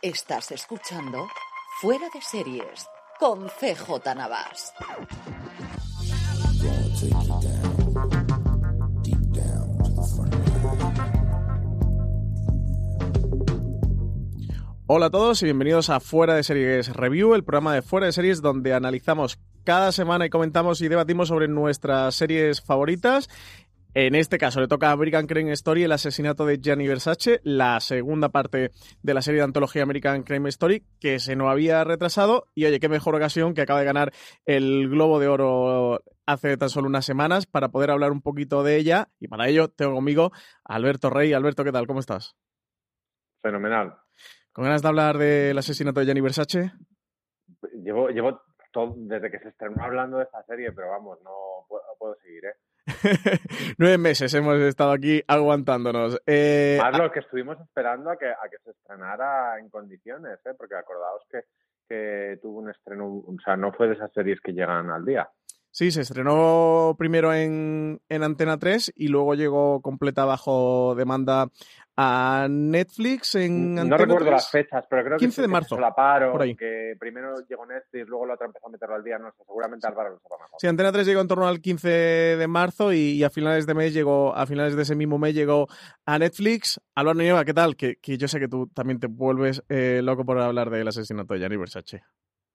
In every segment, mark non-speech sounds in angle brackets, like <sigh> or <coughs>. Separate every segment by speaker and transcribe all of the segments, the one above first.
Speaker 1: Estás escuchando Fuera de Series con CJ Navas.
Speaker 2: Hola a todos y bienvenidos a Fuera de Series Review, el programa de Fuera de Series donde analizamos cada semana y comentamos y debatimos sobre nuestras series favoritas. En este caso le toca a American Crime Story el asesinato de Gianni Versace, la segunda parte de la serie de antología American Crime Story que se nos había retrasado y oye, qué mejor ocasión que acaba de ganar el Globo de Oro hace tan solo unas semanas para poder hablar un poquito de ella y para ello tengo conmigo a Alberto Rey. Alberto, ¿qué tal? ¿Cómo estás?
Speaker 3: Fenomenal.
Speaker 2: ¿Con ganas de hablar del asesinato de Gianni Versace?
Speaker 3: Llevo, llevo todo, desde que se estrenó hablando de esta serie, pero vamos, no puedo, no puedo seguir, ¿eh? <laughs>
Speaker 2: Nueve meses hemos estado aquí aguantándonos. Eh,
Speaker 3: Más lo que estuvimos esperando a que, a que se estrenara en condiciones, ¿eh? porque acordaos que, que tuvo un estreno, o sea, no fue de esas series que llegan al día.
Speaker 2: Sí, se estrenó primero en, en, Antena 3 y luego llegó completa bajo demanda a Netflix en
Speaker 3: No
Speaker 2: Antena
Speaker 3: recuerdo
Speaker 2: 3.
Speaker 3: las fechas, pero creo
Speaker 2: 15
Speaker 3: que,
Speaker 2: de marzo,
Speaker 3: solaparon,
Speaker 2: por ahí.
Speaker 3: que primero llegó Netflix, luego la otra empezó a meterlo al día, no sé, seguramente Álvaro lo sepa mejor.
Speaker 2: Sí, Antena 3 llegó en torno al 15 de marzo y, y, a finales de mes llegó, a finales de ese mismo mes llegó a Netflix. Álvaro Nieva, ¿qué tal? Que, que, yo sé que tú también te vuelves eh, loco por hablar del asesinato de Gianni Versace.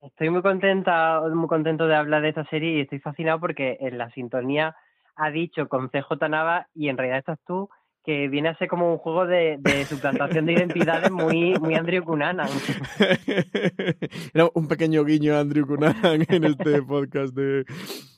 Speaker 4: Estoy muy contenta, muy contento de hablar de esta serie y estoy fascinado porque en la sintonía ha dicho con CJ Nava y en realidad estás tú que viene a ser como un juego de, de suplantación de identidades muy, muy Andrew Cunanan. <laughs>
Speaker 2: Era un pequeño guiño a Andrew Cunanan en este podcast de,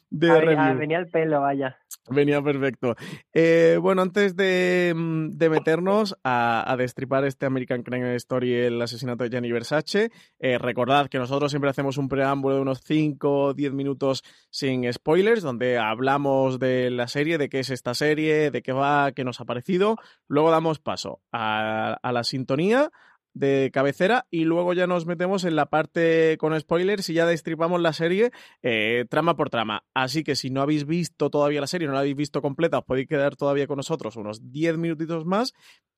Speaker 2: de <laughs>
Speaker 4: a,
Speaker 2: review.
Speaker 4: a, venía el pelo, vaya.
Speaker 2: Venía perfecto. Eh, bueno, antes de, de meternos a, a, destripar este American Crime Story, el asesinato de Gianni Versace, eh, recordad que nosotros siempre hacemos un preámbulo de unos 5 o 10 minutos sin spoilers, donde hablamos de la serie, de qué es esta serie, de qué va, qué nos ha parecido. Luego damos paso a, a la sintonía, de cabecera y luego ya nos metemos en la parte con spoilers y ya destripamos la serie eh, trama por trama. Así que si no habéis visto todavía la serie, no la habéis visto completa, os podéis quedar todavía con nosotros unos 10 minutitos más.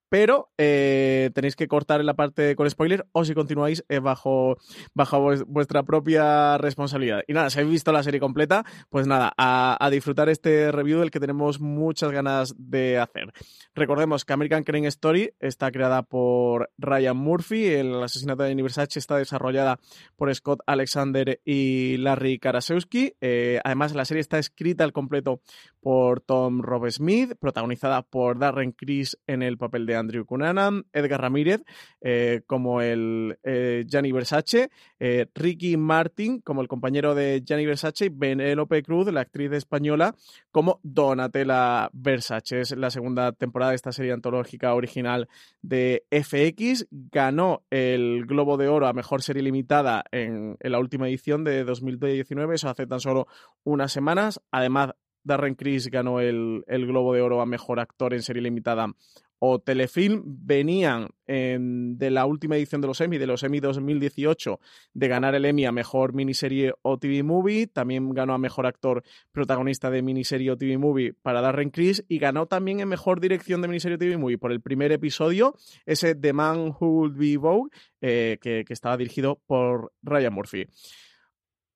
Speaker 2: Pero eh, tenéis que cortar en la parte con spoiler o si continuáis eh, bajo, bajo vuestra propia responsabilidad. Y nada, si habéis visto la serie completa, pues nada, a, disfrutar este review del que tenemos muchas ganas de hacer. Recordemos que American Crime Story está creada por Ryan Murphy, el asesinato de Versace está desarrollada por Scott Alexander y Larry Karasewski. Eh, además, la serie está escrita al completo por Tom Rob Smith, protagonizada por Darren Criss en el papel de Andrew Cunanan, Edgar Ramírez eh, como el eh, Gianni Versace, eh, Ricky Martin como el compañero de Gianni Versace y Benélope Cruz, la actriz española, como Donatella Versace. Es la segunda temporada de esta serie antológica original de FX. Ganó el Globo de Oro a Mejor Serie Limitada en, la última edición de 2019, eso hace tan solo unas semanas. Además, Darren Criss ganó el, Globo de Oro a Mejor Actor en Serie Limitada o Telefilm venían en, de la última edición de los Emmy, de los Emmy 2018, de ganar el Emmy a Mejor Miniserie o TV Movie. También ganó a Mejor Actor Protagonista de Miniserie o TV Movie para Darren Criss y ganó también en Mejor Dirección de Miniserie o TV Movie por el primer episodio, ese The Man Who Would Be Vogue, eh, que, que estaba dirigido por Ryan Murphy.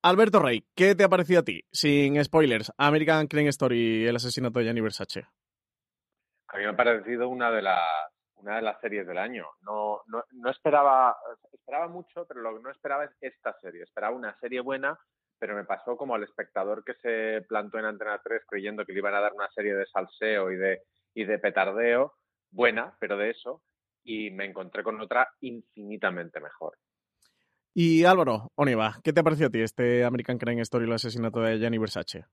Speaker 2: Alberto Rey, ¿qué te ha parecido a ti? Sin spoilers, American Crime Story, el asesinato de Gianni Versace.
Speaker 3: A mí me ha parecido una de las una de las series del año. No, no, no esperaba, esperaba mucho, pero lo que no esperaba es esta serie. Esperaba una serie buena, pero me pasó como al espectador que se plantó en Antena 3 creyendo que le iban a dar una serie de salseo y de, y de petardeo, buena, pero de eso, y me encontré con otra infinitamente mejor.
Speaker 2: Y Álvaro, Oniva, ¿qué te pareció a ti este American Crime Story, el asesinato de Gianni Versace?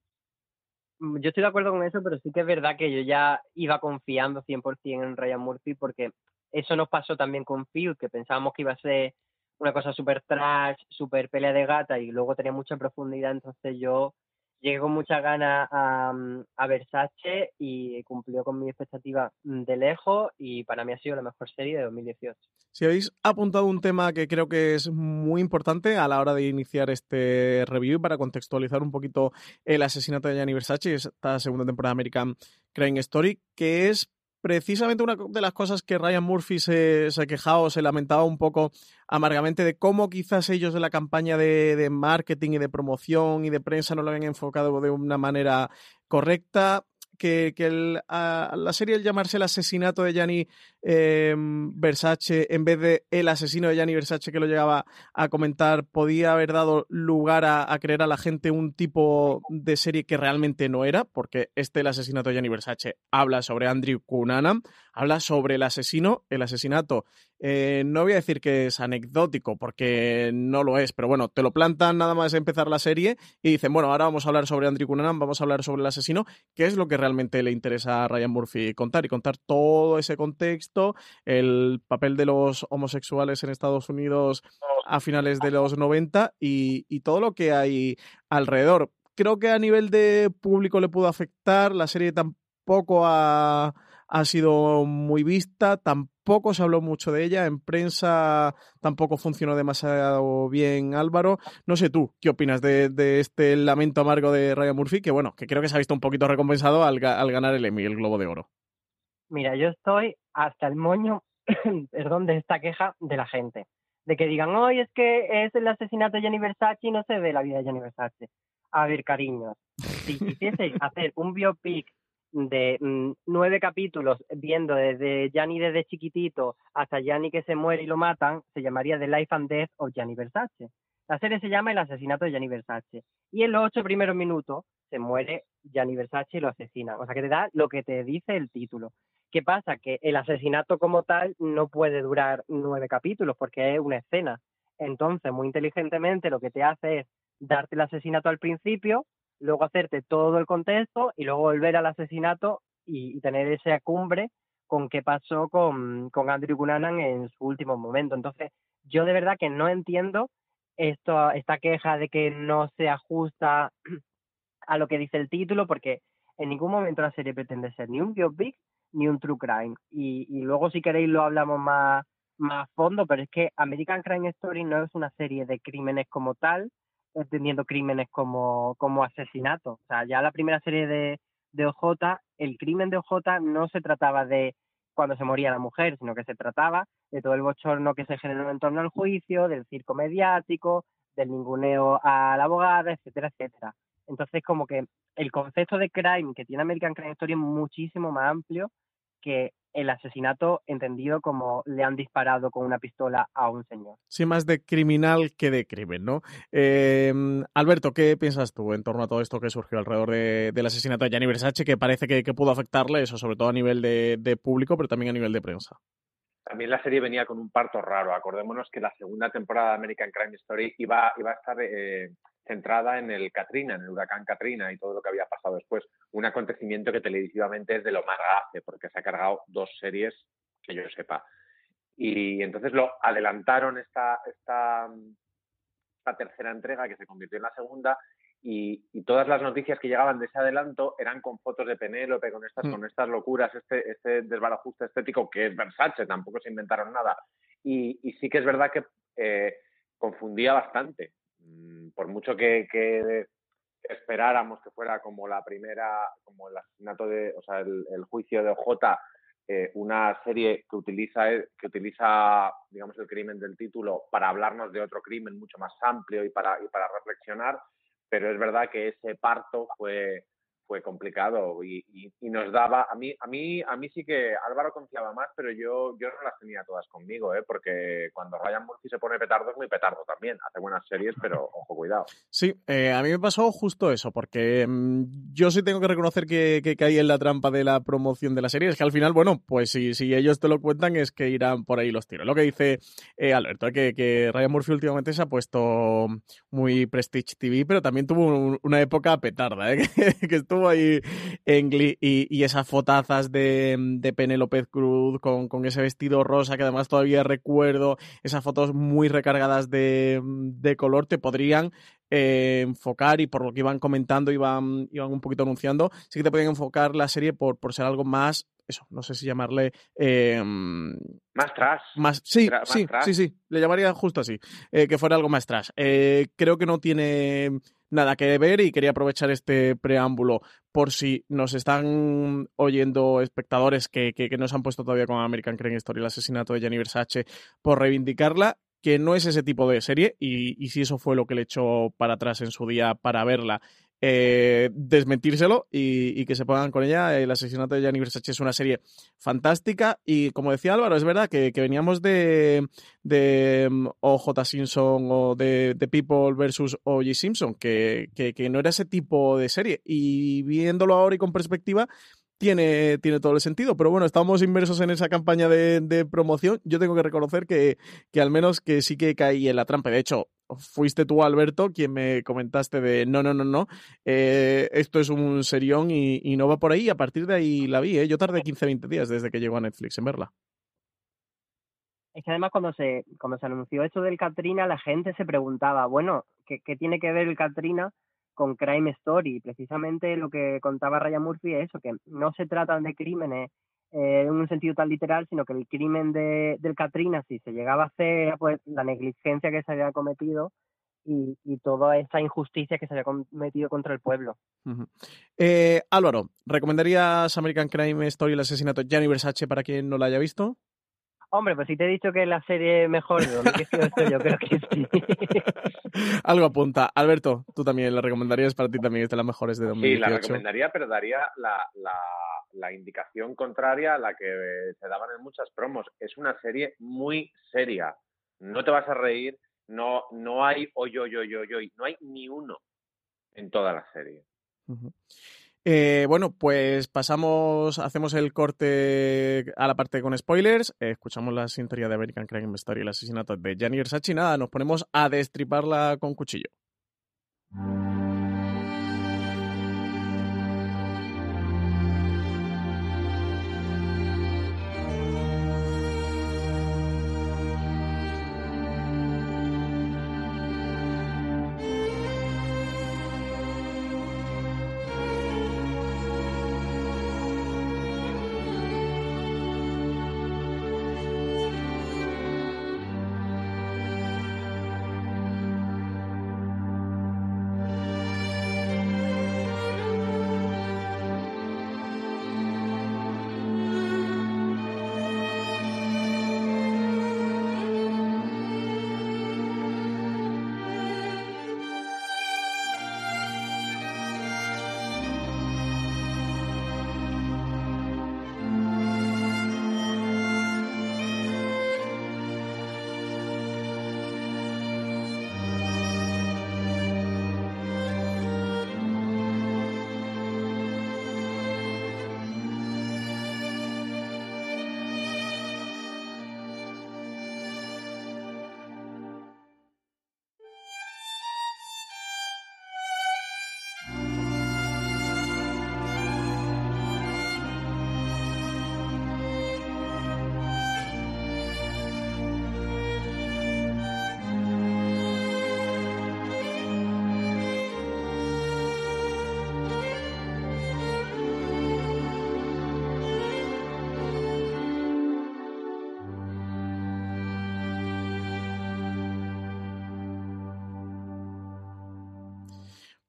Speaker 4: Mm, yo estoy de acuerdo con eso, pero sí que es verdad que yo ya iba confiando 100% en Ryan Murphy porque eso nos pasó también con Phil, que pensábamos que iba a ser una cosa súper trash, súper pelea de gata y luego tenía mucha profundidad, entonces yo llegué con muchas ganas a, mm, a, Versace y cumplió con mi expectativa mm, de lejos y para mí ha sido la mejor serie de 2018.
Speaker 2: Si habéis apuntado un tema que creo que es muy importante a la hora de iniciar este review para contextualizar un poquito el asesinato de Gianni Versace, esta segunda temporada de American Crime Story, que es precisamente una de las cosas que Ryan Murphy se, se quejaba o se lamentaba un poco amargamente de cómo quizás ellos de la campaña de, de, marketing y de promoción y de prensa no lo habían enfocado de una manera correcta que, que el, a, la serie el llamarse el asesinato de Gianni eh, Versace en vez de el asesino de Gianni Versace que lo llegaba a comentar podía haber dado lugar a, creer a la gente un tipo de serie que realmente no era, porque este el asesinato de Gianni Versace habla sobre Andrew Cunanan, habla sobre el asesino, el asesinato eh, no voy a decir que es anecdótico, porque no lo es, pero bueno, te lo plantan nada más empezar la serie y dicen, bueno, ahora vamos a hablar sobre Andrew Cunanan, vamos a hablar sobre el asesino, que es lo que realmente le interesa a Ryan Murphy contar y contar todo ese contexto, el papel de los homosexuales en Estados Unidos a finales de los 90 y, todo lo que hay alrededor. Creo que a nivel de público le pudo afectar, la serie tampoco ha ha sido muy vista, tampoco se habló mucho de ella, en prensa tampoco funcionó demasiado bien Álvaro. No sé tú, ¿qué opinas de, de este lamento amargo de Ryan Murphy? Que bueno, que creo que se ha visto un poquito recompensado al, al ganar el Emmy, el Globo de Oro.
Speaker 4: Mira, yo estoy hasta el moño, <coughs> perdón, de esta queja de la gente. De que digan, hoy es que es el asesinato de Gianni Versace y no se ve la vida de Gianni Versace. A ver, cariños, si quisieseis <laughs> hacer un biopic de mm, nueve capítulos viendo desde Gianni desde chiquitito hasta Gianni que se muere y lo matan, se llamaría The Life and Death of Gianni Versace. La serie se llama El asesinato de Gianni Versace. Y en los ocho primeros minutos se muere Gianni Versace y lo asesina. O sea que te da lo que te dice el título. ¿Qué pasa? Que el asesinato como tal no puede durar nueve capítulos porque es una escena. Entonces, muy inteligentemente, lo que te hace es darte el asesinato al principio, luego hacerte todo el contexto y luego volver al asesinato y, tener esa cumbre con qué pasó con, con Andrew Cunanan en su último momento. Entonces, yo de verdad que no entiendo esto, esta queja de que no se ajusta a lo que dice el título, porque en ningún momento la serie pretende ser ni un biopic ni un true crime. Y, y luego, si queréis, lo hablamos más, más a fondo, pero es que American Crime Story no es una serie de crímenes como tal, entendiendo crímenes como, como asesinato. O sea, ya la primera serie de, de OJ, el crimen de OJ no se trataba de cuando se moría la mujer, sino que se trataba de todo el bochorno que se generó en torno al juicio, del circo mediático, del ninguneo a la abogada, etcétera, etcétera. Entonces, como que el concepto de crime que tiene American Crime Story es muchísimo más amplio que el asesinato entendido como le han disparado con una pistola a un señor.
Speaker 2: Sí, más de criminal que de crimen, ¿no? Eh, Alberto, ¿qué piensas tú en torno a todo esto que surgió alrededor de, del asesinato de Gianni Versace, que parece que, que, pudo afectarle eso, sobre todo a nivel de, de público, pero también a nivel de prensa?
Speaker 3: También la serie venía con un parto raro. Acordémonos que la segunda temporada de American Crime Story iba, iba a estar eh, centrada en el Katrina, en el huracán Katrina y todo lo que había pasado después. Un acontecimiento que televisivamente es de lo más grave, porque se ha cargado dos series que yo sepa. Y entonces lo adelantaron esta, esta, esta tercera entrega que se convirtió en la segunda y, y, todas las noticias que llegaban de ese adelanto eran con fotos de Penélope, con estas, mm. con estas locuras, este, este desbarajuste estético que es Versace, tampoco se inventaron nada. Y, y sí que es verdad que eh, confundía bastante. Por mucho que, que, esperáramos que fuera como la primera, como el asesinato de, o sea, el, juicio de OJ, eh, una serie que utiliza, que utiliza, digamos, el crimen del título para hablarnos de otro crimen mucho más amplio y para, y para reflexionar, pero es verdad que ese parto fue, fue complicado y, nos daba a mí a mí a mí sí que Álvaro confiaba más pero yo yo no las tenía todas conmigo ¿eh? porque cuando Ryan Murphy se pone petardo es muy petardo también hace buenas series pero ojo cuidado
Speaker 2: sí eh, a mí me pasó justo eso porque mm, yo sí tengo que reconocer que, que, caí en la trampa de la promoción de la serie es que al final bueno pues si, si ellos te lo cuentan es que irán por ahí los tiros lo que dice eh, Alberto que, que Ryan Murphy últimamente se ha puesto muy Prestige TV pero también tuvo una época petarda ¿eh? <laughs> que estuvo ahí en y, esas fotazas de, de Penélope Cruz con, con, ese vestido rosa que además todavía recuerdo, esas fotos muy recargadas de, de color, te podrían eh, enfocar y por lo que iban comentando, iban, iban un poquito anunciando, sí que te podían enfocar la serie por, por ser algo más eso, no sé si llamarle... Eh,
Speaker 3: más trash.
Speaker 2: Más, sí, sí, sí, sí, le llamaría justo así, eh, que fuera algo más trash. Creo que no tiene nada que ver y quería aprovechar este preámbulo por si nos están oyendo espectadores que, que, no se han puesto todavía con American Crime Story, el asesinato de Gianni Versace, por reivindicarla que no es ese tipo de serie y, y si eso fue lo que le echó para atrás en su día para verla eh, desmentírselo y, que se pongan con ella. El asesinato de Gianni Versace es una serie fantástica y como decía Álvaro, es verdad que, veníamos de, de mm, OJ Simpson o de, People versus O.J. Simpson, que, que, no era ese tipo de serie y viéndolo ahora y con perspectiva, tiene, tiene todo el sentido. Pero bueno, estamos inmersos en esa campaña de, promoción. Yo tengo que reconocer que, que, al menos que sí que caí en la trampa. De hecho, fuiste tú, Alberto, quien me comentaste de no, no, no, no, eh, esto es un serión y, y, no va por ahí. A partir de ahí la vi, ¿eh? Yo tardé 15, 20 días desde que llegó a Netflix en verla.
Speaker 4: Es que además cuando se, cuando se anunció esto del Katrina, la gente se preguntaba, bueno, ¿qué, qué tiene que ver el Katrina con Crime Story? Precisamente lo que contaba Ryan Murphy es eso, que no se tratan de crímenes eh, en un sentido tan literal, sino que el crimen de, del Katrina, si se llegaba a hacer, pues la negligencia que se había cometido y, toda esa injusticia que se había cometido contra el pueblo.
Speaker 2: eh, Álvaro, ¿recomendarías American Crime Story, el asesinato de Gianni Versace para quien no la haya visto?
Speaker 4: Hombre, pues si te he dicho que la serie mejor de donde estoy, yo creo que sí. <laughs>
Speaker 2: Algo apunta. Alberto, tú también la recomendarías para ti también, es de las mejores de 2018.
Speaker 3: Sí, la recomendaría, pero daría la, la, la indicación contraria a la que se daban en muchas promos. Es una serie muy seria. No te vas a reír, no, no hay hoy, hoy, hoy, hoy, hoy, no hay ni uno en toda la serie.
Speaker 2: Eh, bueno, pues pasamos, hacemos el corte a la parte con spoilers, eh, escuchamos la sintonía de American Crime Story, el asesinato de Gianni Versace, nada, nos ponemos a destriparla con cuchillo.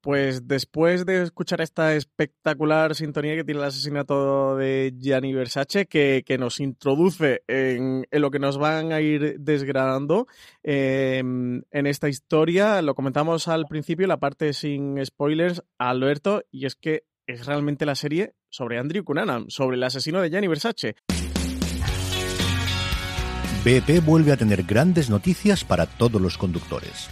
Speaker 2: Pues después de escuchar esta espectacular sintonía que tiene el asesinato de Gianni Versace, que, nos introduce en, lo que nos van a ir desgranando em, en esta historia, lo comentamos al principio, la parte sin spoilers, Alberto, y es que es realmente la serie sobre Andrew Cunanan, sobre el asesino de Gianni Versace.
Speaker 5: BP vuelve a tener grandes noticias para todos los conductores.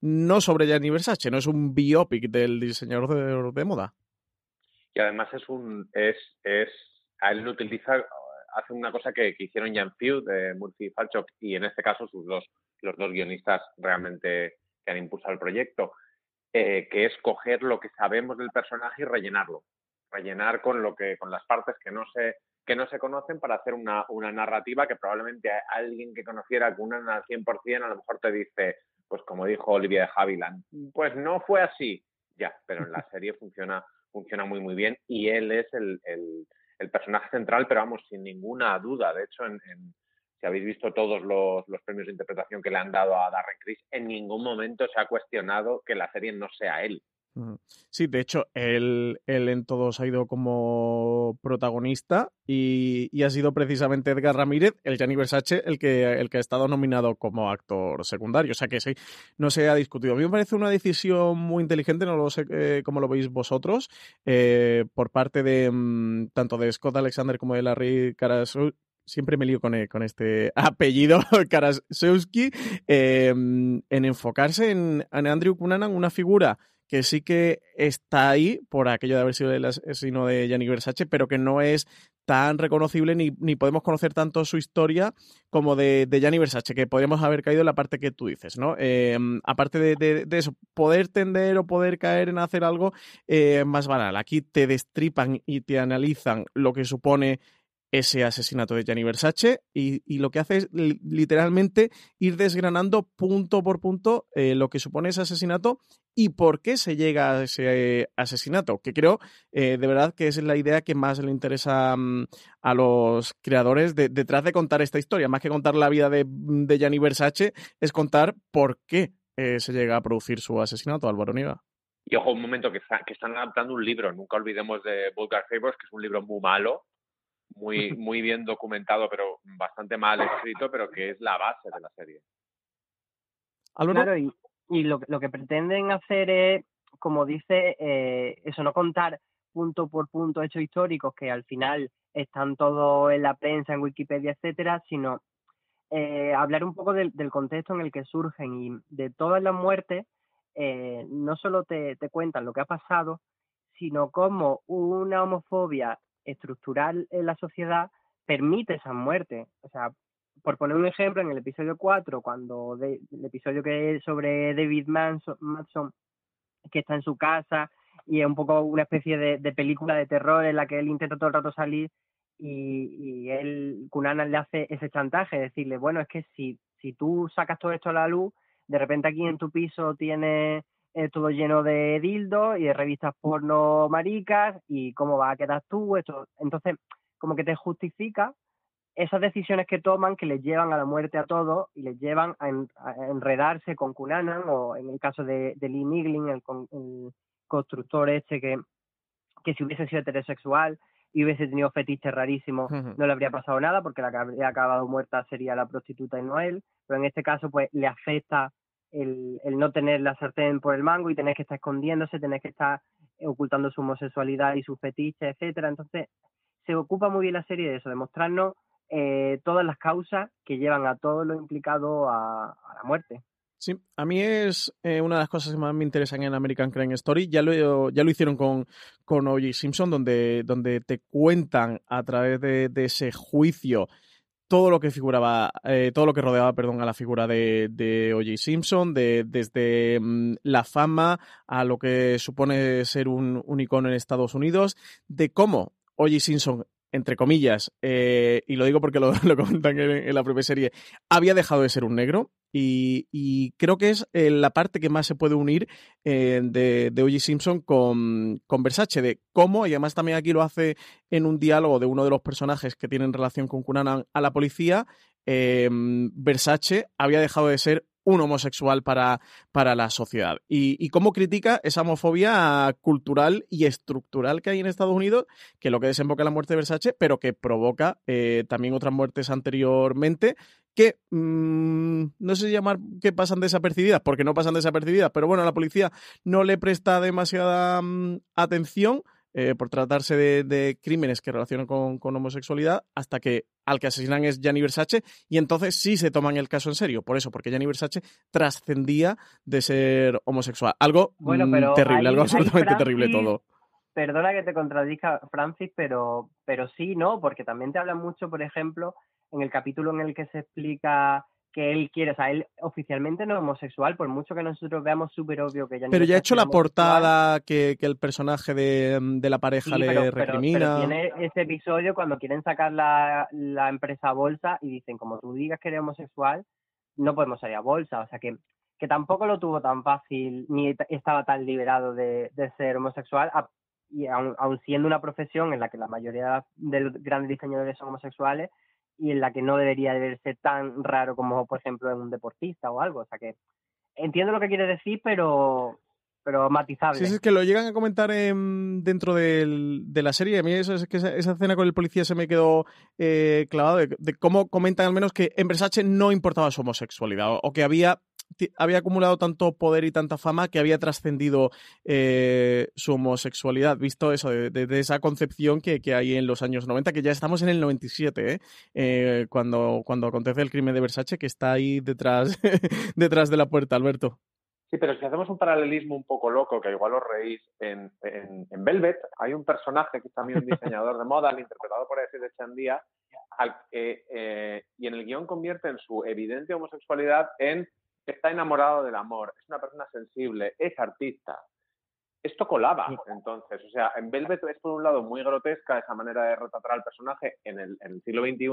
Speaker 2: No sobre Gianni Versace, no es un biopic del diseñador de, moda.
Speaker 3: Y además es un. es, es a él lo utiliza, hace una cosa que, que hicieron Jan Few de Murphy y Falchuk, y en este caso sus dos, los dos guionistas realmente que han impulsado el proyecto, eh, que es coger lo que sabemos del personaje y rellenarlo. Rellenar con lo que, con las partes que no se, que no se conocen para hacer una, una narrativa que probablemente alguien que conociera Cunan al 100% a lo mejor te dice, pues como dijo Olivia de Havilland, pues no fue así. Ya, pero en la <laughs> serie funciona, funciona muy, muy bien y él es el, el, el personaje central, pero vamos, sin ninguna duda. De hecho, en, en, si habéis visto todos los, los, premios de interpretación que le han dado a Darren Criss, en ningún momento se ha cuestionado que la serie no sea él.
Speaker 2: Sí, de hecho, él, él, en todos ha ido como protagonista y, ha sido precisamente Edgar Ramírez, el Gianni Versace, el que, el que ha estado nominado como actor secundario. O sea que sí, no se ha discutido. A mí me parece una decisión muy inteligente, no lo sé eh, cómo lo veis vosotros, eh, por parte de mm, tanto de Scott Alexander como de Larry Karasuk, siempre me lío con, con este <laughs> apellido, Karasewski, eh, en enfocarse en, en Andrew Cunanan, una figura que sí que está ahí por aquello de haber sido el asesino de Gianni Versace, pero que no es tan reconocible ni, ni podemos conocer tanto su historia como de, de Gianni Versace, que podríamos haber caído en la parte que tú dices, ¿no? Eh, aparte de, eso, poder tender o poder caer en hacer algo eh, más banal. Aquí te destripan y te analizan lo que supone ese asesinato de Gianni Versace y, lo que hace es literalmente ir desgranando punto por punto eh, lo que supone ese asesinato y por qué se llega a ese asesinato, que creo eh, de verdad que es la idea que más le interesa um, a los creadores de, detrás de contar esta historia, más que contar la vida de, de Gianni Versace, es contar por qué eh, se llega a producir su asesinato, Álvaro Niva.
Speaker 3: Y ojo, un momento que están adaptando un libro, nunca olvidemos de Vulgar Favors, que es un libro muy malo, muy, <laughs> muy bien documentado, pero bastante mal escrito, pero que es la base de la serie.
Speaker 4: Claro, y, y lo, lo, que pretenden hacer es, como dice, eh, eso, no contar punto por punto hechos históricos que al final están todos en la prensa, en Wikipedia, etcétera, sino eh, hablar un poco del, del, contexto en el que surgen y de todas las muertes, eh, no solo te, te cuentan lo que ha pasado, sino cómo una homofobia estructural en la sociedad permite esa muerte. O sea, por poner un ejemplo, en el episodio 4, cuando el episodio que es sobre David Manson, Manson, que está en su casa y es un poco una especie de, de, película de terror en la que él intenta todo el rato salir y, él, Cunanan le hace ese chantaje, decirle, bueno, es que si, si tú sacas todo esto a la luz, de repente aquí en tu piso tienes eh, todo lleno de dildos y de revistas porno maricas y cómo vas a quedar tú, esto. Entonces, como que te justifica esas decisiones que toman que les llevan a la muerte a todos y les llevan a, en, a enredarse con Cunanan o en el caso de, de Lee Niglin, el, el, constructor este que, que si hubiese sido heterosexual y hubiese tenido fetiches rarísimos, uh -huh. no le habría pasado nada porque la que habría acabado muerta sería la prostituta y no él, pero en este caso pues le afecta el, el, no tener la sartén por el mango y tener que estar escondiéndose, tener que estar ocultando su homosexualidad y su fetiche, etcétera. Entonces, se ocupa muy bien la serie de eso, de mostrarnos eh, todas las causas que llevan a todos los implicados a, la muerte.
Speaker 2: Sí, a mí es eh, una de las cosas que más me interesan en American Crime Story. Ya lo, ya lo hicieron con, con O.J. Simpson, donde, donde te cuentan a través de, ese juicio todo lo que figuraba, eh, todo lo que rodeaba, perdón, a la figura de, de O.J. Simpson, de, desde mm, la fama a lo que supone ser un, un icono en Estados Unidos, de cómo O.J. Simpson entre comillas, eh, y lo digo porque lo, <laughs> comentan en, la propia serie, había dejado de ser un negro. Y, creo que es eh, la parte que más se puede unir eh, de, de. Simpson con, con, Versace, de cómo, y además también aquí lo hace en un diálogo de uno de los personajes que tienen relación con Cunanan a la policía, Versace había dejado de ser un homosexual para, para la sociedad. Y, cómo critica esa homofobia cultural y estructural que hay en Estados Unidos, que lo que desemboca la muerte de Versace, pero que provoca eh, también otras muertes anteriormente que mm, no sé llamar que pasan desapercibidas, porque no pasan desapercibidas, pero bueno, la policía no le presta demasiada mm, atención eh, por tratarse de, crímenes que relacionan con, homosexualidad, hasta que al que asesinan es Gianni Versace, y entonces sí se toman el caso en serio. Por eso, porque Gianni Versace trascendía de ser homosexual. Algo mm, terrible, algo absolutamente terrible todo.
Speaker 4: Perdona que te contradiga, Francis, pero, pero sí, ¿no? Porque también te habla mucho, por ejemplo, en el capítulo en el que se explica que él quiere, o sea, él oficialmente no es homosexual, por mucho que nosotros veamos súper obvio que ya
Speaker 2: Pero ya ha hecho la portada que, el personaje de, la pareja le recrimina.
Speaker 4: Pero, tiene ese episodio cuando quieren sacar la, empresa a bolsa y dicen, como tú digas que eres homosexual, no podemos salir a bolsa. O sea que, que tampoco lo tuvo tan fácil, ni estaba tan liberado de, ser homosexual, y aun, aun siendo una profesión en la que la mayoría de los grandes diseñadores son homosexuales, y en la que no debería de ser tan raro como, por ejemplo, en un deportista o algo. O sea que entiendo lo que quiere decir, pero pero matizable.
Speaker 2: Sí, es que lo llegan a comentar dentro del, de la serie. A mí eso, es que esa, escena con el policía se me quedó eh, clavado de, de, cómo comentan al menos que en Versace no importaba su homosexualidad o que había había acumulado tanto poder y tanta fama que había trascendido eh, su homosexualidad, visto eso, de, esa concepción que, hay en los años 90, que ya estamos en el 97, ¿eh? ¿eh? cuando, cuando acontece el crimen de Versace, que está ahí detrás, <laughs> detrás de la puerta, Alberto.
Speaker 3: Sí, pero si hacemos un paralelismo un poco loco, que igual os reís, en, Velvet hay un personaje que es también un diseñador de moda, interpretado por ese de Chandía, eh, y en el guion convierte en su evidente homosexualidad en está enamorado del amor, es una persona sensible, es artista. Esto colaba entonces, o sea, en Velvet es por un lado muy grotesca esa manera de retratar al personaje en el, siglo XXI,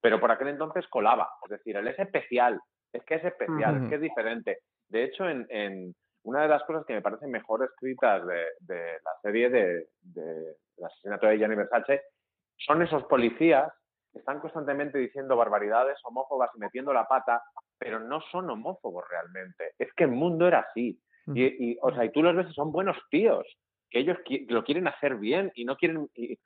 Speaker 3: pero por aquel entonces colaba, es decir, él es especial, es que es especial, es que es diferente. De hecho, en, una de las cosas que me parecen mejor escritas de, la serie de, de, asesinato de Gianni Versace son esos policías están constantemente diciendo barbaridades homófobas y metiendo la pata pero no son homófobos realmente. Es que el mundo era así. Y, o sea, y tú los ves son buenos tíos, que ellos lo quieren hacer bien y no quieren... Y,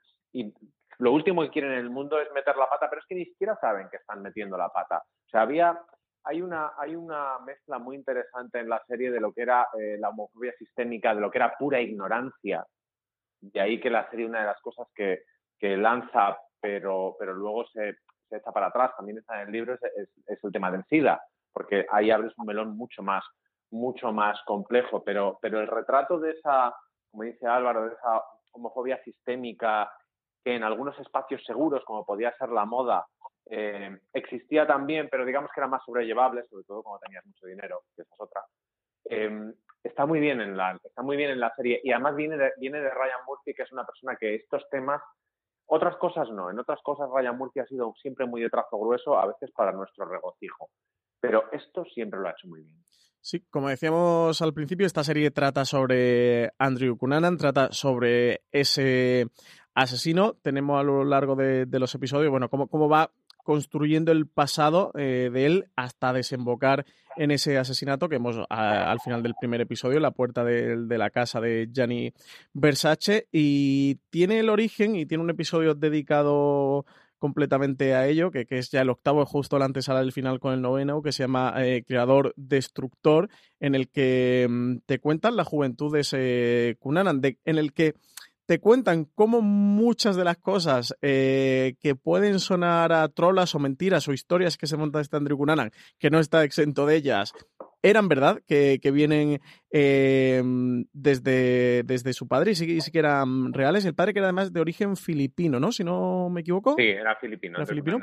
Speaker 3: lo último que quieren en el mundo es meter la pata, pero es que ni siquiera saben que están metiendo la pata. O sea, había... Hay una, hay una mezcla muy interesante en la serie de lo que era eh, la homofobia sistémica, de lo que era pura ignorancia. De ahí que la serie, una de las cosas que, que lanza, pero, pero luego se, se echa para atrás, también está en el libro, es, el tema del SIDA, porque ahí abres un melón mucho más, mucho más complejo, pero, pero el retrato de esa, como dice Álvaro, de esa homofobia sistémica que en algunos espacios seguros, como podía ser la moda, eh, existía también, pero digamos que era más sobrellevable, sobre todo cuando tenías mucho dinero, que esa es otra. Eh, está muy bien en la está muy bien en la serie y además viene viene de Ryan Murphy que es una persona que estos temas otras cosas no. En otras cosas Ryan Murphy ha sido siempre muy de trazo grueso, a veces para nuestro regocijo. Pero esto siempre lo ha hecho muy bien.
Speaker 2: Sí, como decíamos al principio, esta serie trata sobre Andrew Cunanan, trata sobre ese asesino. Tenemos a lo largo de, los episodios, bueno, cómo, cómo va construyendo el pasado eh, de él hasta desembocar en ese asesinato que hemos al final del primer episodio, la puerta de, la casa de Gianni Versace. Y tiene el origen y tiene un episodio dedicado completamente a ello, que, es ya el octavo, justo la antesala del final con el noveno, que se llama eh, Creador Destructor, en el que mm, te cuentan la juventud de ese Cunanan, en el que te cuentan cómo muchas de las cosas eh, que pueden sonar a trolas o mentiras o historias que se monta este Andrew Cunanan, que no está exento de ellas, eran verdad, que, vienen eh, desde, desde su padre y sí, sí, que eran reales. El padre que era además de origen filipino, ¿no? Si no me equivoco.
Speaker 3: Sí, era filipino.
Speaker 2: Era filipino.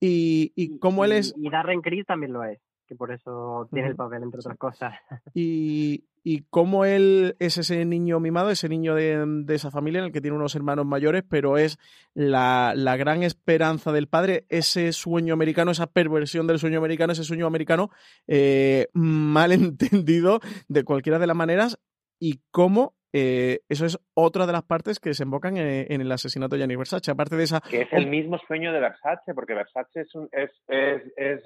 Speaker 2: Y, y cómo él es...
Speaker 4: Y Darren Criss también lo es que por eso tiene el papel, entre otras cosas. <laughs>
Speaker 2: Y, y cómo él es ese niño mimado, ese niño de, esa familia en el que tiene unos hermanos mayores, pero es la, gran esperanza del padre, ese sueño americano, esa perversión del sueño americano, ese sueño americano eh, mal entendido de cualquiera de las maneras, y cómo eh, eso es otra de las partes que desembocan en, en, el asesinato de Gianni Versace. Aparte de esa.
Speaker 3: Que es el mismo sueño de Versace, porque Versace es, un, es, es, es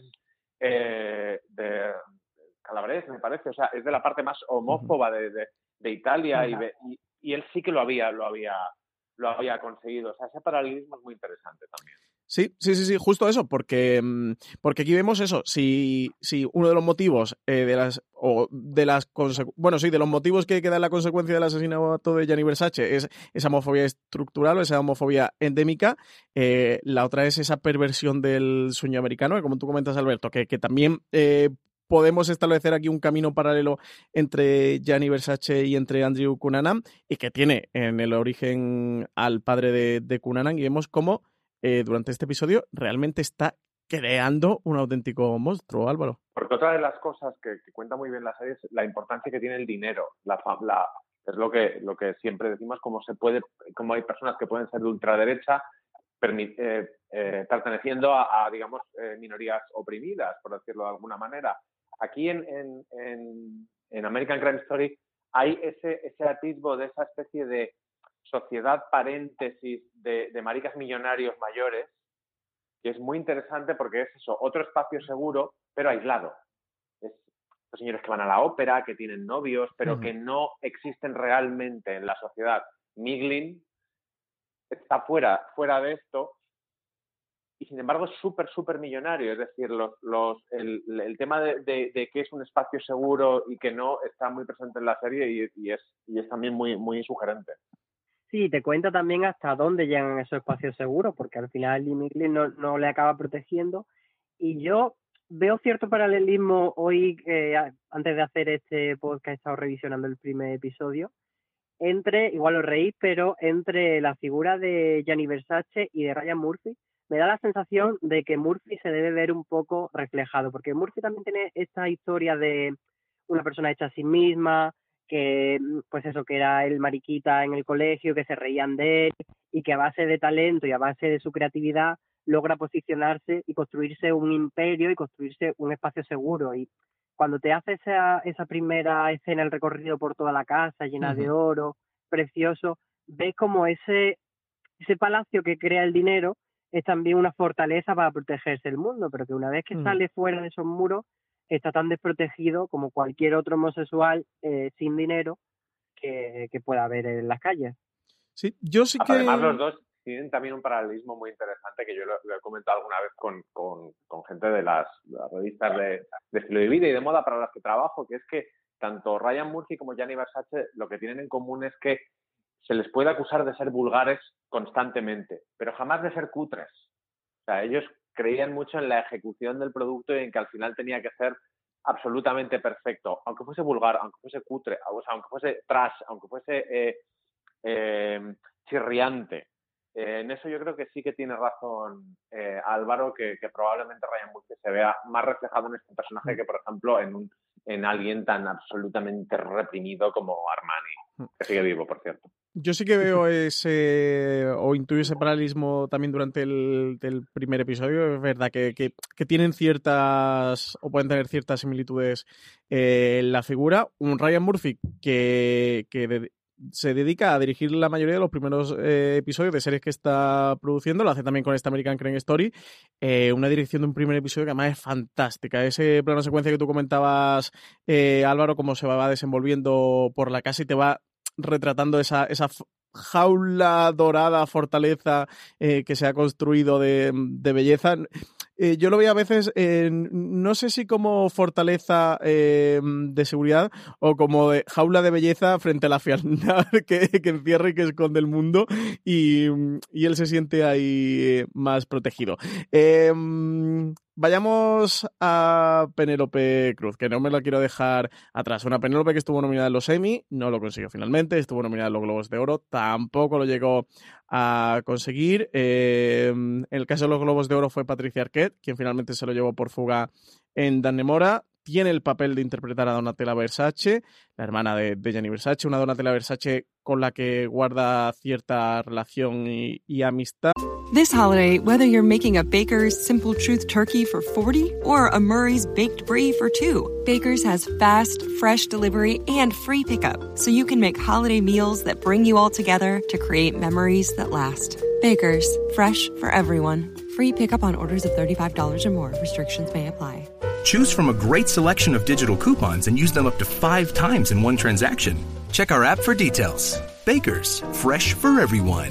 Speaker 3: eh, de Calabrese, me parece, o sea, es de la parte más homófoba de, de, Italia y, y, él sí que lo había, lo había, lo había conseguido. O sea, ese paralelismo es muy interesante también.
Speaker 2: Sí, sí, sí, sí, justo eso, porque, mm, porque aquí vemos eso, si, si uno de los motivos eh, de las, o de las bueno, sí, de los motivos que, queda la consecuencia del asesinato de Gianni Versace es esa homofobia estructural o esa homofobia endémica, eh, la otra es esa perversión del sueño americano, como tú comentas, Alberto, que, que también eh, podemos establecer aquí un camino paralelo entre Gianni Versace y entre Andrew Cunanan, y que tiene en el origen al padre de, de Cunanan, y vemos cómo eh, durante este episodio realmente está creando un auténtico monstruo, Álvaro.
Speaker 3: Porque otra de las cosas que, cuenta muy bien la serie es la importancia que tiene el dinero. La, la, es lo que, lo que siempre decimos, cómo se puede, cómo hay personas que pueden ser de ultraderecha eh, eh, perteneciendo a, digamos, minorías oprimidas, por decirlo de alguna manera. Aquí en, en, en, American Crime Story hay ese, ese atisbo de esa especie de sociedad paréntesis de, maricas millonarios mayores, que es muy interesante porque es eso, otro espacio seguro, pero aislado. Es los señores que van a la ópera, que tienen novios, pero que no existen realmente en la sociedad. Miglin está fuera, fuera de esto y sin embargo es súper, súper millonario. Es decir, los, los, el, tema de, de, que es un espacio seguro y que no está muy presente en la serie y, y, es, y es también muy, muy sugerente.
Speaker 4: Sí, te cuenta también hasta dónde llegan esos espacios seguros, porque al final Lee no, no le acaba protegiendo. Y yo veo cierto paralelismo hoy, eh, antes de hacer este podcast, he estado revisionando el primer episodio, entre, igual lo reí, pero entre la figura de Gianni Versace y de Ryan Murphy. Me da la sensación de que Murphy se debe ver un poco reflejado, porque Murphy también tiene esta historia de una persona hecha a sí misma, que mm, pues eso, que era el mariquita en el colegio, que se reían de él y que a base de talento y a base de su creatividad logra posicionarse y construirse un imperio y construirse un espacio seguro. Y cuando te hace esa, esa primera escena, el recorrido por toda la casa llena de oro, precioso, ves como ese, ese palacio que crea el dinero es también una fortaleza para protegerse el mundo, pero que una vez que mm. sale fuera de esos muros, está tan desprotegido como cualquier otro homosexual eh, sin dinero que, pueda haber en las calles.
Speaker 2: Sí, yo sí que...
Speaker 3: Además, los dos tienen también un paralelismo muy interesante que yo lo, he comentado alguna vez con, con, gente de las, revistas de, de, estilo de vida y de moda para las que trabajo, que es que tanto Ryan Murphy como Gianni Versace lo que tienen en común es que se les puede acusar de ser vulgares constantemente, pero jamás de ser cutres. O sea, ellos creían mucho en la ejecución del producto y en que al final tenía que ser absolutamente perfecto, aunque fuese vulgar, aunque fuese cutre, aunque fuese trash, aunque fuese eh, eh, chirriante. Eh, en eso yo creo que sí que tiene razón Álvaro, que, probablemente Ryan Murphy se vea más reflejado en este personaje mm. que, por ejemplo, en, un, en alguien tan absolutamente reprimido como Armani, mm. que sigue vivo, por cierto.
Speaker 2: Yo sí que veo <laughs> ese, o intuyo ese paralelismo también durante el, primer episodio. Es verdad que, tienen ciertas, o pueden tener ciertas similitudes eh, en la figura. Un Ryan Murphy que, se dedica a dirigir la mayoría de los primeros eh, episodios de series que está produciendo. Lo hace también con esta American Crime Story. Eh, una dirección de un primer episodio que además es fantástica. Ese plano secuencia que tú comentabas, Álvaro, cómo se va desenvolviendo por la casa y te va retratando esa, esa jaula dorada, fortaleza eh, que se ha construido de, de belleza. Eh, yo lo veo a veces, no sé si como fortaleza eh, de seguridad o como de jaula de belleza frente a la fialdad <laughs> que, encierra y que esconde el mundo y, y él se siente ahí eh, más protegido. Vayamos a Penélope Cruz, que no me la quiero dejar atrás. Una Penélope que estuvo nominada en los Emmy, no lo consiguió finalmente, estuvo nominada en los Globos de Oro, tampoco lo llegó a conseguir. Eh, en el caso de los Globos de Oro fue Patricia Arquette, quien finalmente se lo llevó por fuga en Dan Nemora. Tiene el papel de interpretar a Donatella Versace, la hermana de, de Gianni Versace, una Donatella Versace con la que guarda cierta relación y, y amistad.
Speaker 6: This holiday, whether you're making a Baker's Simple Truth turkey for 40 or a Murray's Baked Brie for 2, Baker's has fast, fresh delivery and free pickup, so you can make holiday meals that bring you all together to create memories that last. Baker's, fresh for everyone. Free pickup on orders of $35 or more. Restrictions may apply.
Speaker 7: Choose from a great selection of digital coupons and use them up to five times in one transaction. Check our app for details. Bakers, fresh for everyone.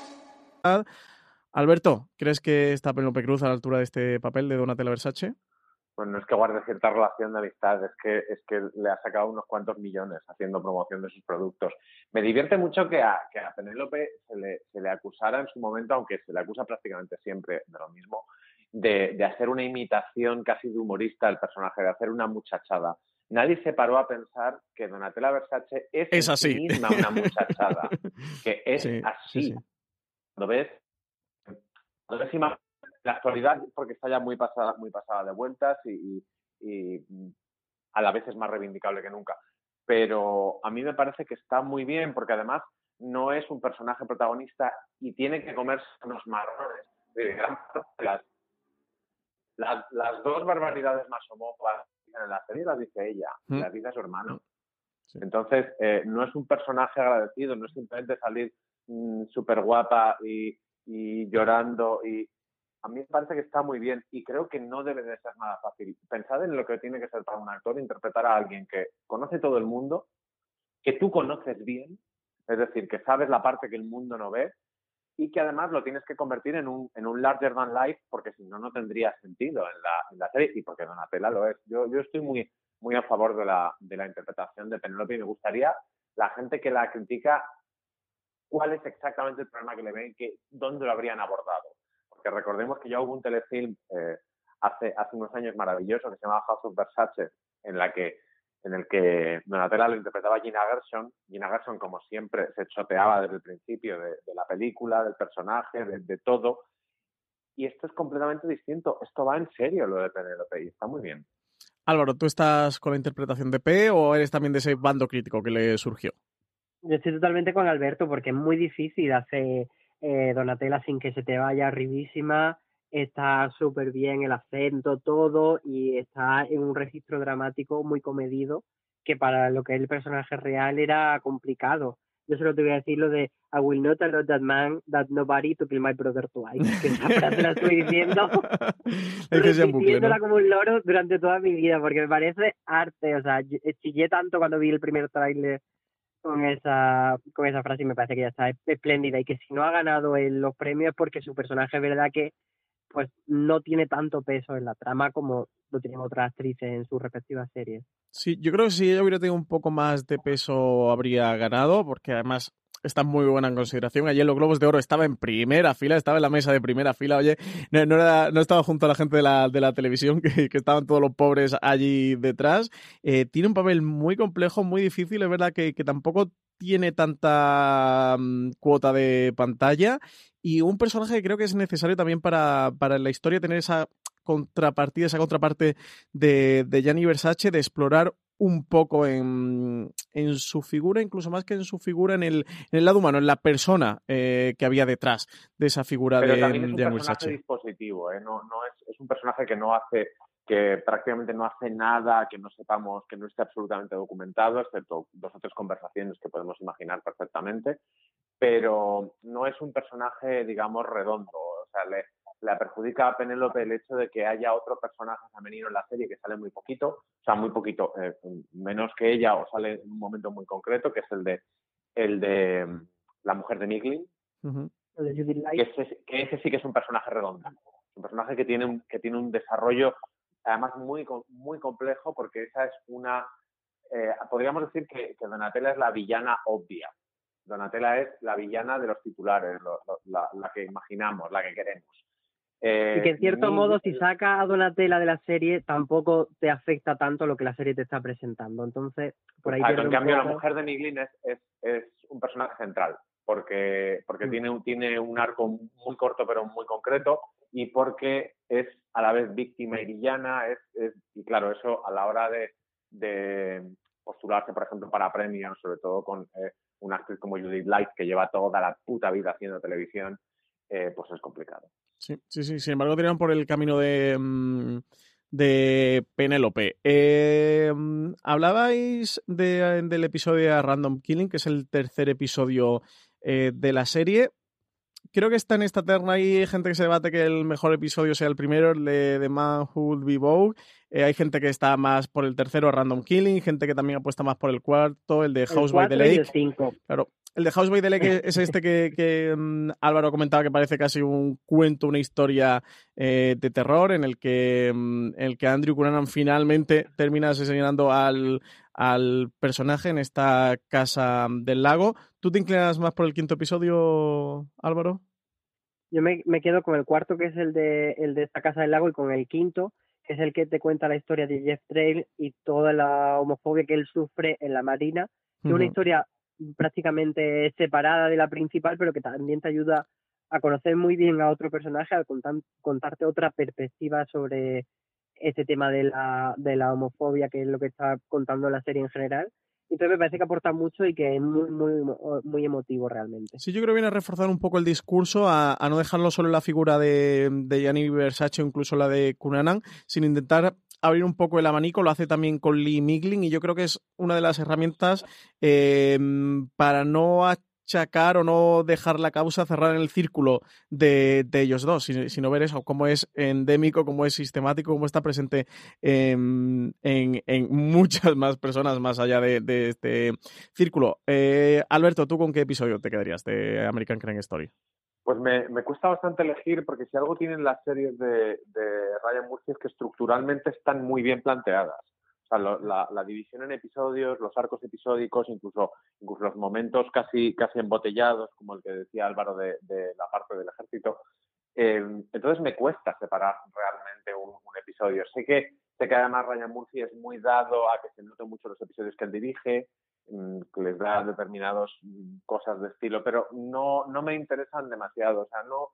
Speaker 2: Alberto, ¿crees que está Penélope Cruz a la altura de este papel de Donatella Versace?
Speaker 3: Pues no es que guarde cierta relación de amistad, es que, es que le ha sacado unos cuantos millones haciendo promoción de sus productos. Me divierte mucho que a, que a Penélope se le, se le acusara en su momento, aunque se le acusa prácticamente siempre de lo mismo, de, de hacer una imitación casi de humorista del personaje, de hacer una muchachada. Nadie se paró a pensar que Donatella Versace es,
Speaker 2: Es así.
Speaker 3: sí misma una muchachada, <laughs> que es
Speaker 2: Sí,
Speaker 3: así.
Speaker 2: sí,
Speaker 3: Cuando ves, la actualidad, porque está ya muy pasada, muy pasada de vueltas y, y- y, mm, a la vez es más reivindicable que nunca. Pero a mí me parece que está muy bien, porque además no es un personaje protagonista y tiene que comerse unos marrones. Las, las, las dos barbaridades más homófobas en la serie las dice ella,
Speaker 2: Mm.
Speaker 3: las dice su hermano.
Speaker 2: Sí.
Speaker 3: Entonces, eh, no es un personaje agradecido, no es simplemente salir súper guapa y, y llorando. Y a mí me parece que está muy bien y creo que no debe de ser nada fácil. Pensad en lo que tiene que ser para un actor interpretar a alguien que conoce todo el mundo, que tú conoces bien, es decir, que sabes la parte que el mundo no ve y que además lo tienes que convertir en un, en un larger than life porque si no, no tendría sentido en la, en la serie y porque Donatella lo es. Yo, yo estoy muy, muy a favor de la, de la interpretación de Penélope y me gustaría la gente que la critica cuál es exactamente el problema que le ven, que, dónde lo habrían abordado. Porque recordemos que ya hubo un telefilm eh, hace, unos años maravilloso que se llamaba House of Versace, en, el que Donatella lo interpretaba Gina Gershon. Gina Gershon, como siempre, se choteaba desde el principio de, la película, del personaje, de, todo. Y esto es completamente distinto. Esto va en serio lo de Penélope y está muy bien.
Speaker 2: Álvaro, ¿tú estás con la interpretación de P o eres también de ese bando crítico que le surgió?
Speaker 4: Yo estoy totalmente con Alberto porque es muy difícil hacer eh, Donatella sin que se te vaya arribísima. Está súper bien el acento, todo, y está en un registro dramático muy comedido que para lo que es el personaje real era complicado. Yo solo te voy a decir lo de I will not allow that man, that nobody to kill my brother twice. Que esa frase la estoy diciendo
Speaker 2: es que sea bucle, ¿no?
Speaker 4: como un loro durante toda mi vida, porque me parece arte. O sea, eh, chillé tanto cuando vi el primer tráiler con esa, con esa frase y me parece que ya está es- espléndida. Y que si no ha ganado en los premios es porque su personaje es verdad que pues no tiene tanto peso en la trama como lo tienen otras actrices en sus respectivas series.
Speaker 2: Sí, yo creo que si ella hubiera tenido un poco más de peso habría ganado, porque además está muy buena en consideración. Ayer los Globos de Oro estaba en primera fila, estaba en la mesa de primera fila. Oye, no, estaba junto a la gente de la, televisión, <laughs> que, estaban todos los pobres allí detrás. Eh, tiene un papel muy complejo, muy difícil. Es verdad que, tampoco tiene tanta mm, cuota de pantalla. Y un personaje que creo que es necesario también para, para la historia tener esa contrapartida, esa contraparte de, de Gianni Versace, de explorar un poco en, en, su figura, incluso más que en su figura, en el, en el lado humano, en la persona eh, que había detrás de esa figura
Speaker 3: Pero
Speaker 2: de,
Speaker 3: también es un
Speaker 2: de
Speaker 3: personaje dispositivo, ¿eh? no, no es, es un personaje que no hace que prácticamente no hace nada que no sepamos, que no esté absolutamente documentado, excepto dos o tres conversaciones que podemos imaginar perfectamente, pero no es un personaje, digamos, redondo. O sea, le, le perjudica a Penélope el hecho de que haya otro personaje femenino en la serie que sale muy poquito, o sea, muy poquito, eh, menos que ella, o sale en un momento muy concreto, que es el de el de mm, la mujer de Miglin,
Speaker 4: Uh -huh. El de Judith Light.
Speaker 3: que ese, que ese sí que es un personaje redondo. Es un personaje que tiene un, que tiene un desarrollo además muy, muy complejo porque esa es una, eh, podríamos decir que, que, Donatella es la villana obvia. Donatella es la villana de los titulares, lo, lo, la, la, que imaginamos, la que queremos.
Speaker 4: Eh, y que en cierto modo, si saca a Donatella de la serie, tampoco te afecta tanto lo que la serie te está presentando. Entonces, por ahí...
Speaker 3: Exacto, en cambio, poco... la mujer de Miglin es, es, es un personaje central porque, porque mm. tiene, tiene un arco muy corto pero muy concreto y porque es a la vez víctima y villana, es, es, y claro, eso a la hora de, de, postularse, por ejemplo, para premios, sobre todo con eh, una actriz como Judith Light, que lleva toda la puta vida haciendo televisión, eh, pues es complicado.
Speaker 2: Sí, sí, sí, sin embargo, tiran por el camino de... Mmm de Penélope. Eh, hablabais de, del episodio de Random Killing, que es el tercer episodio eh, de la serie. Creo que está en esta terna hay gente que se debate que el mejor episodio sea el primero, el de The Man Who Would Be Vogue. Eh, hay gente que está más por el tercero, Random Killing, gente que también apuesta más por el cuarto, el de House by the Lake. Claro, el de House by the Lake <laughs> es este que, que um, Álvaro comentaba que parece casi un cuento, una historia eh, de terror en el que, um, en el que Andrew Cunanan finalmente termina asesinando al, al personaje en esta casa del lago. ¿Tú te inclinas más por el quinto episodio, Álvaro?
Speaker 4: Yo me, me quedo con el cuarto, que es el de, el de esta casa del lago, y con el quinto, que es el que te cuenta la historia de Jeff Trail y toda la homofobia que él sufre en la marina. Es uh -huh. una historia prácticamente separada de la principal, pero que también te ayuda a conocer muy bien a otro personaje, a contar, contarte otra perspectiva sobre este tema de la, de la homofobia, que es lo que está contando la serie en general. Entonces me parece que aporta mucho y que es muy, muy, muy emotivo realmente.
Speaker 2: Sí, yo creo que viene a reforzar un poco el discurso, a, a no dejarlo solo en la figura de, de Gianni Versace o incluso la de Cunanan, sino intentar abrir un poco el abanico, lo hace también con Lee Miglin y yo creo que es una de las herramientas eh, para no achacar o no dejar la causa cerrar en el círculo de, de ellos dos, sino, ver eso, cómo es endémico, cómo es sistemático, cómo está presente en, en, en muchas más personas más allá de, de este círculo. Eh, Alberto, ¿tú con qué episodio te quedarías de American Crime Story?
Speaker 3: Pues me, me, cuesta bastante elegir porque si algo tienen las series de, de Ryan Murphy es que estructuralmente están muy bien planteadas. La, división en episodios, los arcos episódicos, incluso, los momentos casi, casi embotellados, como el que decía Álvaro de, de la parte del ejército. Eh, entonces me cuesta separar realmente un, episodio. Sé que, sé que además Ryan Murphy es muy dado a que se noten mucho los episodios que él dirige, que les da determinadas cosas de estilo, pero no, no me interesan demasiado. O sea, no,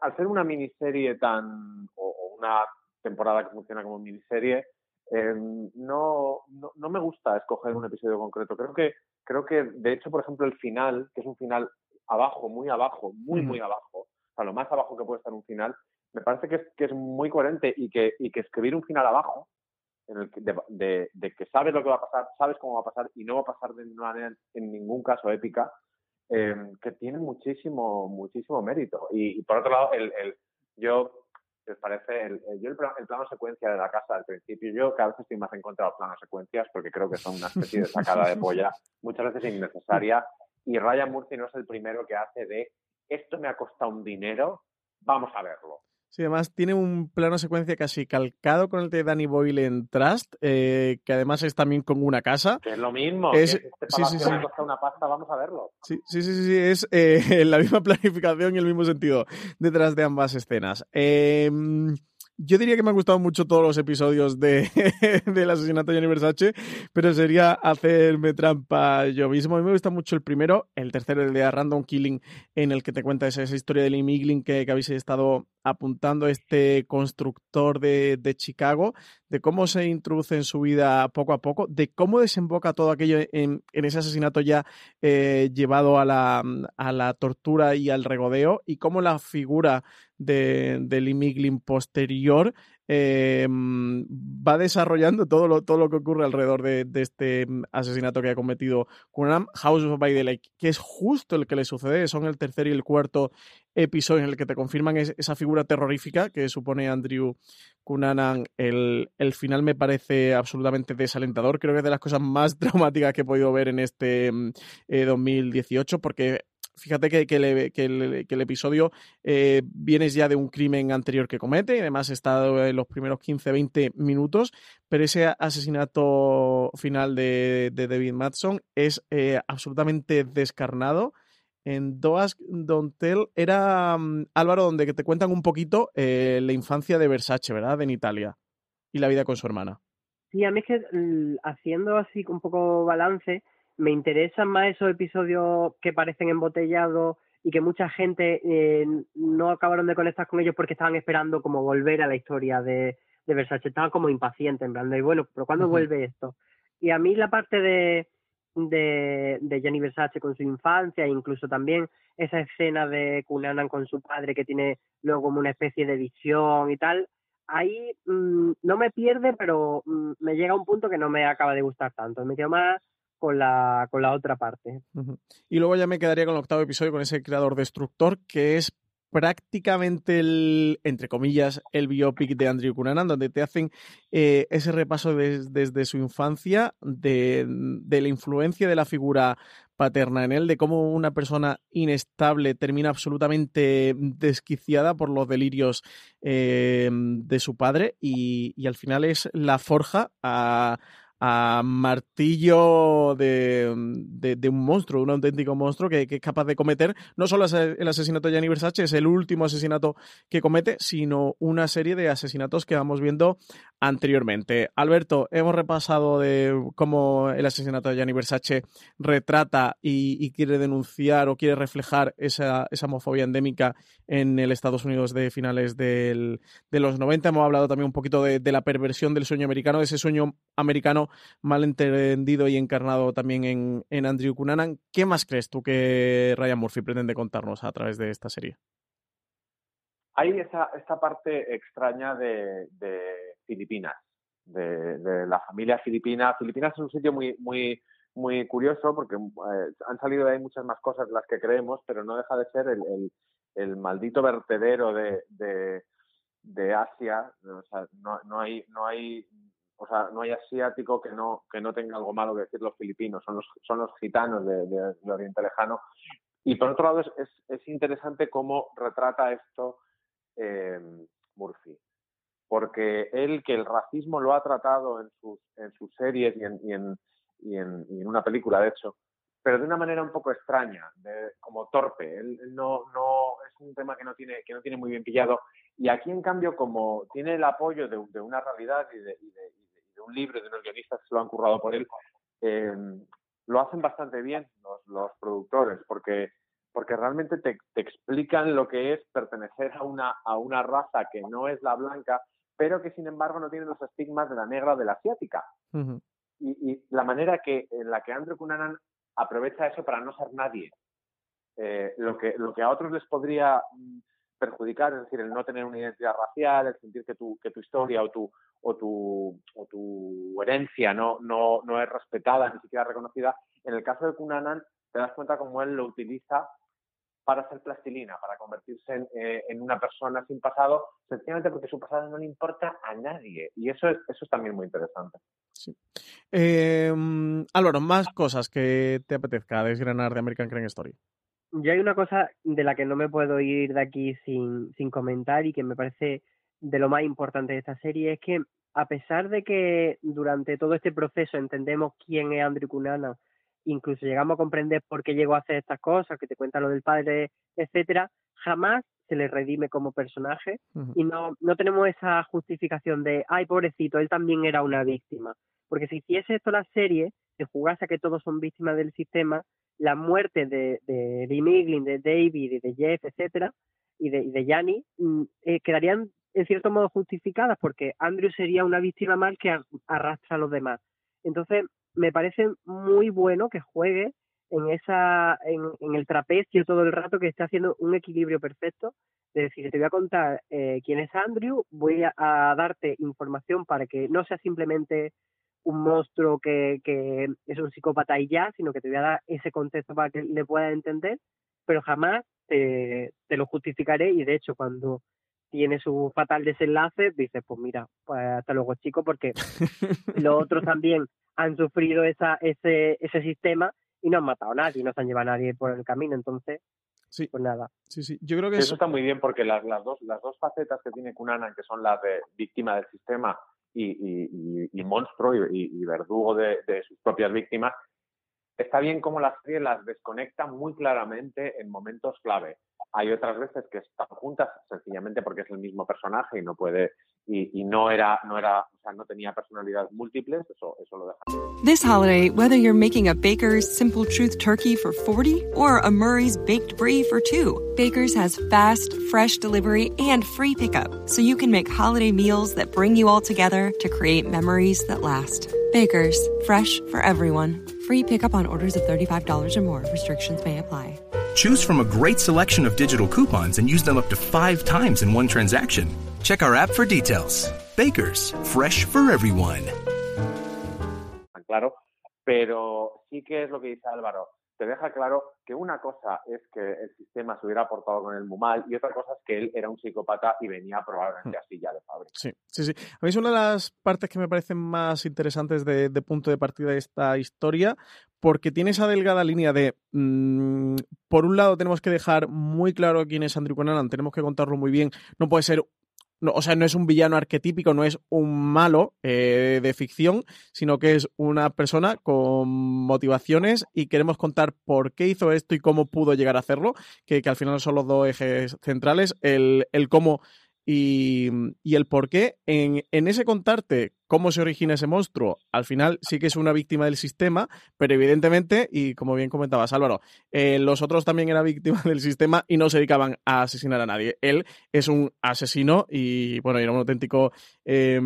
Speaker 3: al ser una miniserie tan, o una temporada que funciona como miniserie, eh, no, no, no, me gusta escoger un episodio concreto. Creo que, creo que, de hecho, por ejemplo, el final, que es un final abajo, muy abajo, muy, muy abajo, o sea, lo más abajo que puede estar un final, me parece que es, que es muy coherente y que, y que escribir un final abajo en el que, de, de, de, que sabes lo que va a pasar, sabes cómo va a pasar y no va a pasar de ninguna manera en ningún caso épica, eh, que tiene muchísimo, muchísimo mérito. Y, y por otro lado, el, el, yo, ¿les parece? El, el, yo el, el, plano secuencia de la casa al principio, yo cada vez estoy más en contra de los planos secuencias porque creo que son una especie de sacada de polla, muchas veces innecesaria. Y Ryan Murphy no es el primero que hace de esto me ha costado un dinero, vamos a verlo.
Speaker 2: Sí, además tiene un plano secuencia casi calcado con el de Danny Boyle en Trust, eh, que además es también como una casa.
Speaker 3: Que es lo mismo.
Speaker 2: Es,
Speaker 3: que este sí, sí, una pasta, vamos a verlo.
Speaker 2: Sí, sí, sí, sí, es eh, <laughs> la misma planificación y el mismo sentido detrás de ambas escenas. Eh, yo diría que me han gustado mucho todos los episodios de, <laughs> del asesinato de Gianni Versace, pero sería hacerme trampa yo mismo. A mí me gusta mucho el primero, el tercero, el de Random Killing, en el que te cuenta esa, historia del Lee Miglin que, que, habéis estado apuntando este constructor de, de, Chicago, de cómo se introduce en su vida poco a poco, de cómo desemboca todo aquello en, ese asesinato ya eh, llevado a la, a la tortura y al regodeo, y cómo la figura de, del Imiglin posterior eh, va desarrollando todo lo, todo lo que ocurre alrededor de, este asesinato que ha cometido Kunam, House of by the Lake, que es justo el que le sucede, son el tercer y el cuarto episodio en el que te confirman es, esa figura terrorífica que supone Andrew Cunanan. El, el, final me parece absolutamente desalentador, creo que es de las cosas más <laughs> dramáticas que he podido ver en este eh, 2018, porque fíjate que, el, episodio eh, viene ya de un crimen anterior que comete, y además está en los primeros 15-20 minutos, pero ese asesinato final de, de David Madson es eh, absolutamente descarnado. En Doas Dontel era um, Álvaro, donde te cuentan un poquito eh, la infancia de Versace, ¿verdad? En Italia y la vida con su hermana.
Speaker 4: Sí, a mí es que haciendo así un poco balance, me interesan más esos episodios que parecen embotellados y que mucha gente eh, no acabaron de conectar con ellos porque estaban esperando como volver a la historia de, de Versace, estaban como impacientes, en plan de, bueno, pero ¿cuándo uh -huh. vuelve esto? Y a mí la parte de, de, de Jenny Versace con su infancia, incluso también esa escena de Cunanan con su padre que tiene luego como una especie de visión y tal, ahí mmm, no me pierde, pero mmm, me llega a un punto que no me acaba de gustar tanto. Me quedo más con la, con la otra parte.
Speaker 2: Y luego ya me quedaría con el octavo episodio, con ese creador destructor, que es prácticamente el, entre comillas, el biopic de Andrew Cunanan, donde te hacen eh, ese repaso de, desde su infancia, de, de, la influencia de la figura paterna en él, de cómo una persona inestable termina absolutamente desquiciada por los delirios eh, de su padre y, y, al final es la forja a a martillo de, de, un monstruo, un auténtico monstruo que, es capaz de cometer no solo el asesinato de Gianni Versace, es el último asesinato que comete, sino una serie de asesinatos que vamos viendo anteriormente. Alberto, hemos repasado de cómo el asesinato de Gianni Versace retrata y, y quiere denunciar o quiere reflejar esa, esa, homofobia endémica en el Estados Unidos de finales del, de los 90. Hemos hablado también un poquito de, de la perversión del sueño americano, de ese sueño americano mal entendido y encarnado también en, en, Andrew Cunanan. ¿Qué más crees tú que Ryan Murphy pretende contarnos a través de esta serie?
Speaker 3: Hay esa, esta parte extraña de, Filipinas, de, la familia filipina. Filipinas es un sitio muy, muy, muy curioso porque eh, han salido de ahí muchas más cosas de las que creemos, pero no deja de ser el, el, el maldito vertedero de, de, de Asia. O sea, no, no, hay, no hay o sea, no hay asiático que no, que no tenga algo malo que decir los filipinos, son los, son los gitanos de, de, de Oriente Lejano. Y por otro lado, es, es, es interesante cómo retrata esto eh, Murphy, porque él, que el racismo lo ha tratado en sus, en sus series y en, y, en, y, en, y en una película, de hecho, pero de una manera un poco extraña, de, como torpe. Él, él, no, no es un tema que no tiene que no tiene muy bien pillado. Y aquí, en cambio, como tiene el apoyo de, de una realidad y de, y de, de un libro de unos guionistas que se lo han currado por él, eh, lo hacen bastante bien los, los productores, porque, porque realmente te, te, explican lo que es pertenecer a una, a una raza que no es la blanca, pero que sin embargo no tiene los estigmas de la negra o de la asiática. Uh -huh. y, y, la manera que, en la que Andrew Cunanan aprovecha eso para no ser nadie. Eh, lo, que, lo que a otros les podría perjudicar, es decir, el no tener una identidad racial, el sentir que tu, que tu historia o tu, o tu, o tu herencia no, no, es respetada, ni siquiera reconocida. En el caso de Cunanan, te das cuenta cómo él lo utiliza para hacer plastilina, para convertirse en, eh, una persona sin pasado, sencillamente porque su pasado no le importa a nadie. Y eso es, eso es también muy interesante.
Speaker 2: Sí. Eh, más cosas que te apetezca desgranar de American Crime Story.
Speaker 4: Yo hay una cosa de la que no me puedo ir de aquí sin, sin comentar y que me parece de lo más importante de esta serie es que a pesar de que durante todo este proceso entendemos quién es Andrew Cunanan, incluso llegamos a comprender por qué llegó a hacer estas cosas, que te cuenta lo del padre, etcétera, jamás se le redime como personaje uh -huh. y no, no tenemos esa justificación de, ay, pobrecito, él también era una víctima. Porque si hiciese esto la serie, se jugase a que todos son víctimas del sistema, la muerte de, de Lee Miglin, de David y de Jeff, etcétera, y de, y de Yanni mm, eh, quedarían en cierto modo justificadas porque Andrew sería una víctima más que arrastra a los demás. Entonces, me parece muy bueno que juegue en esa en, en el trapecio todo el rato que esté haciendo un equilibrio perfecto de decir te voy a contar eh, quién es Andrew voy a, darte información para que no sea simplemente un monstruo que, que es un psicópata y ya sino que te voy a dar ese contexto para que le puedas entender pero jamás te, te lo justificaré y de hecho cuando tiene su fatal desenlace dices pues mira pues hasta luego chico porque <laughs> los otros también han sufrido esa, ese, ese sistema y no han matado a nadie, no se han llevado a nadie por el camino, entonces,
Speaker 2: sí.
Speaker 4: pues nada.
Speaker 2: Sí, sí, yo creo que
Speaker 3: eso, está muy bien porque las, las, dos, las dos facetas que tiene Kunanan, que son las de víctima del sistema y, y, y, monstruo y, verdugo de, de, sus propias víctimas, está bien como la serie las desconecta muy claramente en momentos clave. Hay otras veces que están juntas sencillamente porque es el mismo personaje y no puede y, y no era no era o sea no tenía personalidades múltiples eso eso lo deja.
Speaker 6: This holiday, whether you're making a Baker's Simple Truth turkey for 40 or a Murray's baked brie for 2, Baker's has fast, fresh delivery and free pickup so you can make holiday meals that bring you all together to create memories that last. Baker's, fresh for everyone. Free pickup on orders of $35 or more. Restrictions may apply.
Speaker 7: Choose from a great selection of digital coupons and use them up to five times in one transaction. Check our app for details. Bakers, fresh for everyone.
Speaker 3: Claro, pero sí que es lo que dice Álvaro. Te deja claro que una cosa es que el sistema se hubiera portado con él muy mal y otra cosa es que él era un psicópata y venía probablemente así ya de fábrica.
Speaker 2: Sí, sí, sí. A mí es una de las partes que me parecen más interesantes de, de punto de partida de esta historia porque tiene esa delgada línea de, mmm, por un lado tenemos que dejar muy claro quién es Andrew Conan, tenemos que contarlo muy bien, no puede ser no, o sea, no es un villano arquetípico, no es un malo eh, de ficción, sino que es una persona con motivaciones y queremos contar por qué hizo esto y cómo pudo llegar a hacerlo, que, que al final son los dos ejes centrales, el, el cómo y, y, el por qué. En, en ese contarte cómo se origina ese monstruo, al final sí que es una víctima del sistema, pero evidentemente, y como bien comentabas Álvaro, eh, los otros también eran víctimas <laughs> del sistema y no se dedicaban a asesinar a nadie. Él es un asesino y, bueno, era un auténtico eh,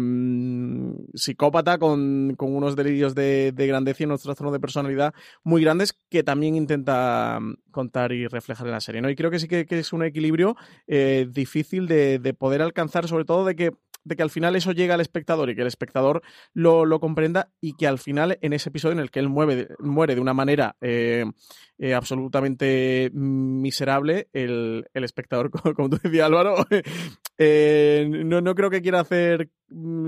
Speaker 2: psicópata con, unos delirios de, de grandeza y unos trastornos de personalidad muy grandes que también intenta contar y reflejar en la serie. ¿no? Y creo que sí que, es un equilibrio eh, difícil de poder alcanzar, sobre todo de que de que al final eso llega al espectador y que el espectador lo, lo comprenda y que al final en ese episodio en el que él mueve, muere de una manera eh, eh, absolutamente miserable, el, el espectador, <laughs> como, como, tú decías Álvaro, <laughs> eh, no, no creo que quiera hacer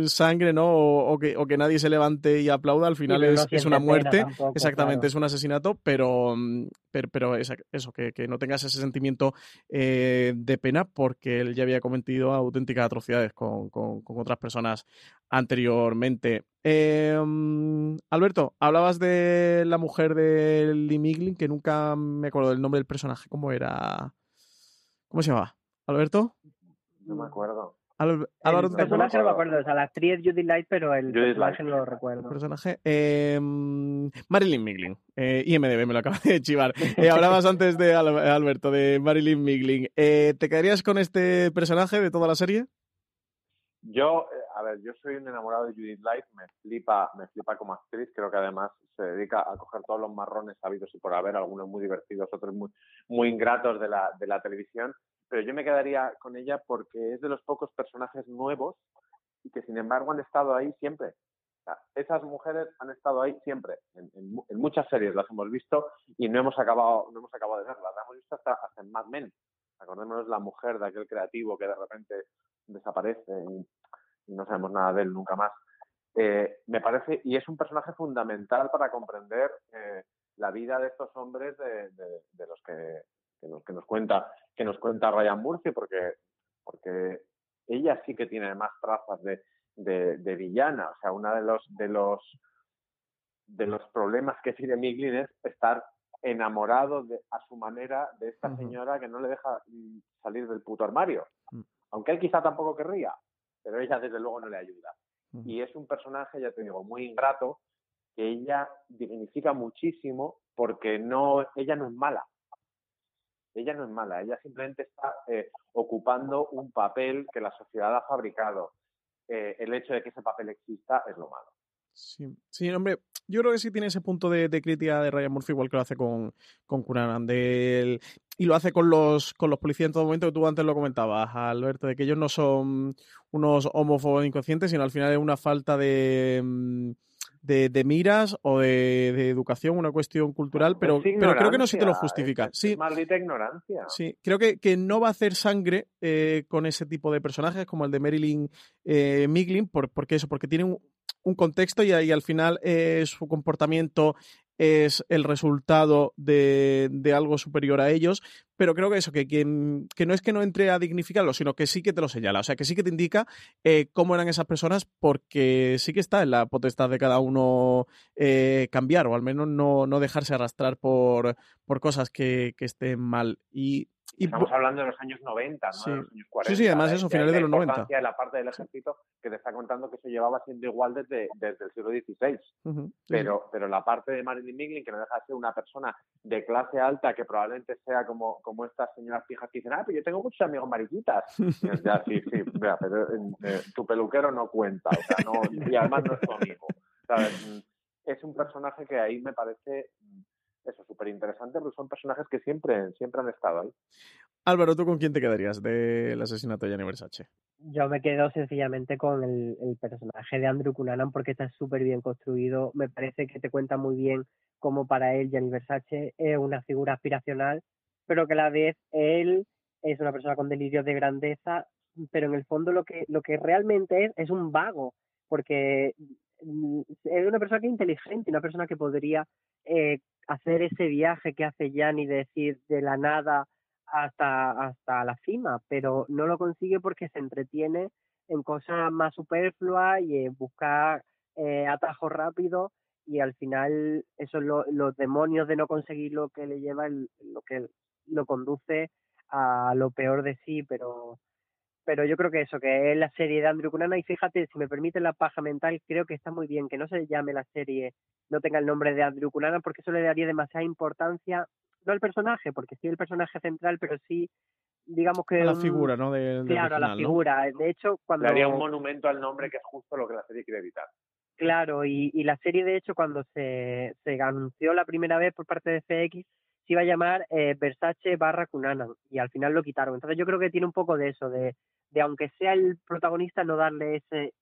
Speaker 2: sangre, ¿no? O, o, que, o, que, nadie se levante y aplauda, al final es, es, una muerte, tampoco, exactamente, claro. es un asesinato, pero, pero, pero eso, que, que, no tengas ese sentimiento eh, de pena porque él ya había cometido auténticas atrocidades con, con, con otras personas anteriormente. Eh, Alberto, hablabas de la mujer de Lee Miglin, que nunca me acuerdo del nombre del personaje, ¿cómo era? ¿Cómo se llamaba? ¿Alberto?
Speaker 3: No me acuerdo.
Speaker 4: Al, Álvaro, el personaje no me acuerdo, o sea, la actriz Judy Light, pero el
Speaker 3: Judy
Speaker 4: personaje
Speaker 3: Light.
Speaker 4: no lo recuerdo.
Speaker 2: El personaje, eh, Marilyn Miglin, eh, IMDB me lo acaba de chivar. <laughs> Eh, hablabas antes de Al Alberto, de Marilyn Miglin. Eh, ¿Te quedarías con este personaje de toda la serie?
Speaker 3: Yo, eh, a ver, yo soy un enamorado de Judith Light, me flipa, me flipa como actriz, creo que además se dedica a coger todos los marrones habidos y por haber, algunos muy divertidos, otros muy, muy ingratos de la, de la televisión, pero yo me quedaría con ella porque es de los pocos personajes nuevos y que sin embargo han estado ahí siempre. O sea, esas mujeres han estado ahí siempre, en, en, en, muchas series las hemos visto y no hemos acabado, no hemos acabado de verlas, las hemos visto hasta, hasta en Mad Men. Acordémonos la mujer de aquel creativo que de repente desaparece y, y no sabemos nada de él nunca más. Eh, me parece, y es un personaje fundamental para comprender eh, la vida de estos hombres de, de, de los que, que, nos, que, nos, cuenta que nos cuenta Ryan Murphy, porque, porque ella sí que tiene más trazas de, villana. O sea, uno de los, de los de los problemas que tiene Miglin es estar enamorado de, a su manera de esta uh -huh. señora que no le deja salir del puto armario. Uh -huh. Aunque él quizá tampoco querría, pero ella desde luego no le ayuda. Y es un personaje, ya te digo, muy ingrato, que ella dignifica muchísimo porque no, ella no es mala. ella no es mala, ella simplemente está eh, ocupando un papel que la sociedad ha fabricado. Eh, el hecho de que ese papel exista es lo malo.
Speaker 2: Sí, sí, hombre, yo creo que sí tiene ese punto de, crítica de Ryan Murphy, igual que lo hace con, con Cunanan, y lo hace con los, con los policías en todo momento, que tú antes lo comentabas, Alberto, de que ellos no son unos homófobos inconscientes, sino al final es una falta de, mm, de, miras o de, educación, una cuestión cultural, pero, pero creo que no se te lo justifica. sí,
Speaker 3: maldita ignorancia.
Speaker 2: Sí, creo que, que no va a hacer sangre eh, con ese tipo de personajes como el de Marilyn eh, Miglin, por, porque eso, porque tiene un, un contexto y, y al final eh, su comportamiento es el resultado de, de, algo superior a ellos, pero creo que eso, que, que, no es que no entre a dignificarlo, sino que sí que te lo señala, o sea, que sí que te indica eh, cómo eran esas personas, porque sí que está en la potestad de cada uno eh, cambiar, o al menos no, no dejarse arrastrar por, por cosas que, que estén mal.
Speaker 3: Estamos hablando de los años 90, ¿no?
Speaker 2: Sí.
Speaker 3: De los años 40.
Speaker 2: Sí, sí, además eso, finales de los 90.
Speaker 3: de la parte del ejército que te está contando que eso llevaba siendo igual desde, desde el siglo XVI. pero, pero la parte de Marilyn Miglin, que no deja de ser una persona de clase alta, que probablemente sea como, como estas señoras fijas que dicen, ah, pero yo tengo muchos amigos mariquitas. ya, sí, sí, pero eh, tu peluquero no cuenta, o sea, no, y además no es tu amigo. ¿sabes? Es un personaje que ahí me parece eso, súper interesante, porque son personajes que siempre, siempre han estado ahí.
Speaker 2: Álvaro, ¿tú con quién te quedarías del asesinato de Gianni Versace?
Speaker 4: Yo me quedo sencillamente con el, personaje de Andrew Cunanan porque está súper bien construido. Me parece que te cuenta muy bien cómo para él Gianni Versace es una figura aspiracional, pero que a la vez él es una persona con delirios de grandeza, pero en el fondo lo que, lo que realmente es es un vago, porque es una persona que es inteligente, una persona que podría eh, hacer ese viaje que hace Yanni, decir de la nada hasta, hasta la cima, pero no lo consigue porque se entretiene en cosas más superfluas y en buscar eh, atajos rápidos y al final eso lo, los demonios de no conseguir lo que le lleva lo que lo conduce a lo peor de sí pero pero yo creo que eso que es la serie de Andrew Cunanan y fíjate si me permite la paja mental creo que está muy bien que no se llame la serie no tenga el nombre de Andrew Cunanan porque eso le daría demasiada importancia, no al personaje, porque sí el personaje central, pero sí, digamos que...
Speaker 2: A la figura, ¿no? De,
Speaker 4: claro, a la figura. De hecho, cuando...
Speaker 3: Le haría un monumento al nombre que es justo lo que la serie quiere evitar.
Speaker 4: Claro, y, y la serie, de hecho, cuando se, se anunció la primera vez por parte de FX, se iba a llamar eh, Versace barra Cunanan, y al final lo quitaron. Entonces yo creo que tiene un poco de eso, de, de aunque sea el protagonista, no darle ese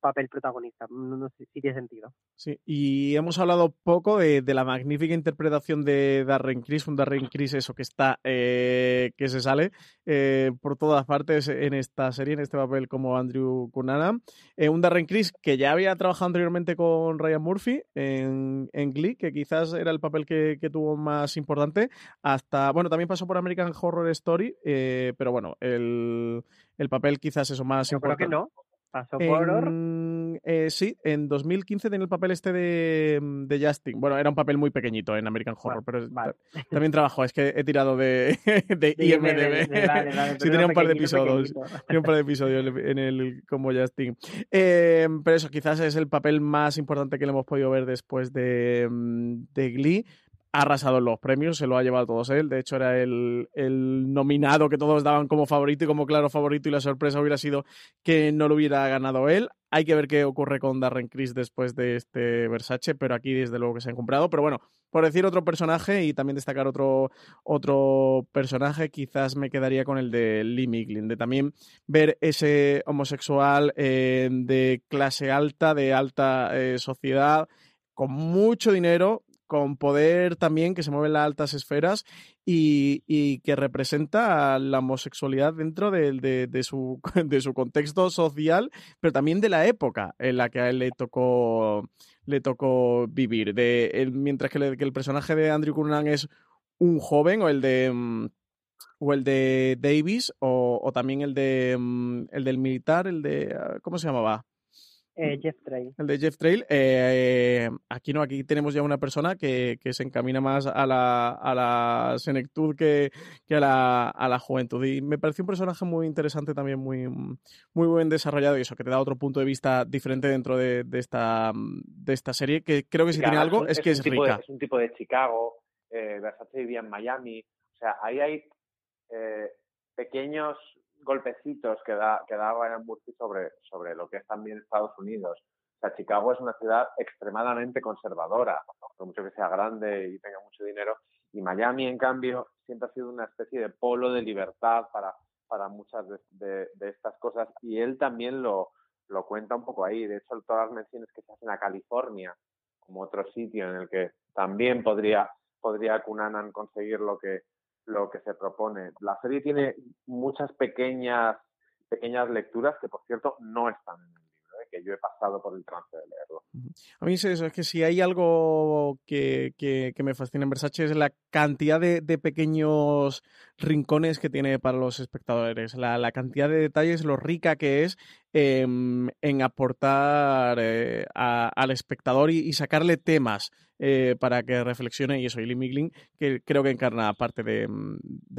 Speaker 4: papel protagonista. No, sé si tiene sentido.
Speaker 2: Sí, y hemos hablado poco de, la magnífica interpretación de Darren Criss, un Darren Criss eso que está, eh, que se sale eh, por todas partes en esta serie, en este papel como Andrew Cunanan. Eh, un Darren Criss que ya había trabajado anteriormente con Ryan Murphy en, en Glee, que quizás era el papel que, tuvo más importante, hasta, bueno, también pasó por American Horror Story, pero bueno, el, el papel quizás eso más importante.
Speaker 4: que no. ¿Pasó por
Speaker 2: eh, sí, en 2015 tenía el papel este de, mm, de, Justin. Bueno, era un papel muy pequeñito en American Horror, pero también trabajó. Es que he tirado de, <laughs> de, IMDB. sí, tenía un par de episodios. Tenía un par de episodios en el como Justin. Eh, pero eso, quizás es el papel más importante que le hemos podido ver después de, mm, de Glee ha arrasado en los premios, se lo ha llevado todos él. De hecho, era el, nominado que todos daban como favorito y como claro favorito, y la sorpresa hubiera sido que no lo hubiera ganado él. Hay que ver qué ocurre con Darren Criss después de este Versace, pero aquí desde luego que se han comprado. Pero bueno, por decir otro personaje y también destacar otro, otro personaje, quizás me quedaría con el de Lee Miglin, de también ver ese homosexual eh, de clase alta, de alta eh, sociedad, con mucho dinero, con poder también que se mueve en las altas esferas y, que representa la homosexualidad dentro de, de, su, <laughs> de su contexto social, pero también de la época en la que a él le tocó, le tocó vivir. De, mientras que, el personaje de Andrew Cunanan es un joven o el de mm, o el de Davis o, también el de mm, el del militar, el de ah, ¿cómo se llamaba?
Speaker 4: Eh, Jeff Trail.
Speaker 2: El de Jeff Trail. Eh, aquí no, aquí tenemos ya una persona que, se encamina más a la, a la senectud que, a, la, a la juventud. Y me pareció un personaje muy interesante también, muy, muy bien desarrollado y eso, que te da otro punto de vista diferente dentro de, esta, de esta serie, que creo que si tiene algo es, que es rica.
Speaker 3: es un tipo de Chicago, eh, Versace vivía en Miami, O sea, ahí hay eh, pequeños golpecitos que da, que da Ryan Murphy sobre, sobre lo que es también Estados Unidos. O sea, Chicago es una ciudad extremadamente conservadora, por mucho que sea grande y tenga mucho dinero. Y Miami, en cambio, siempre ha sido una especie de polo de libertad para, para muchas de, estas cosas. Y él también lo, lo cuenta un poco ahí. De hecho, todas las menciones que se hacen a California como otro sitio en el que también podría, podría Cunanan conseguir lo que, lo que se propone. La serie tiene muchas pequeñas, pequeñas lecturas que, por cierto, no están en el libro, ¿eh? que yo he pasado por el trance de leerlo.
Speaker 2: A mí es eso, es que si hay algo que, que, me fascina en Versace es la cantidad de, de, pequeños rincones que tiene para los espectadores, la, la cantidad de detalles, lo rica que es Em, en aportar eh, al espectador y, sacarle temas eh, para que reflexione y eso, y Lee que creo que encarna parte de, mm,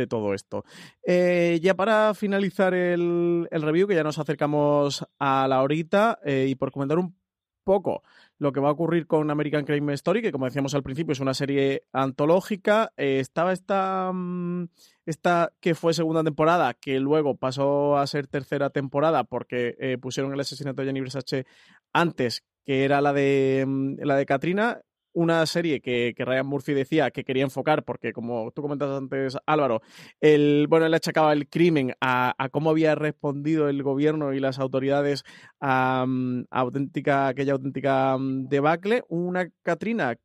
Speaker 2: todo esto. Eh, ya para finalizar el, el, review, que ya nos acercamos a la horita, y por comentar un poco lo que va a ocurrir con American Crime Story, que como decíamos al principio es una serie antológica. Eh, estaba esta, mm, esta que fue segunda temporada, que luego pasó a ser tercera temporada porque eh, pusieron el asesinato de Jenny Versace antes, que era la de, mm, la de Katrina una serie que, Ryan Murphy decía que quería enfocar, porque como tú comentas antes, Álvaro, el, bueno, él achacaba el crimen a, cómo había respondido el gobierno y las autoridades a, mm, auténtica, aquella auténtica mm, debacle. Una Katrina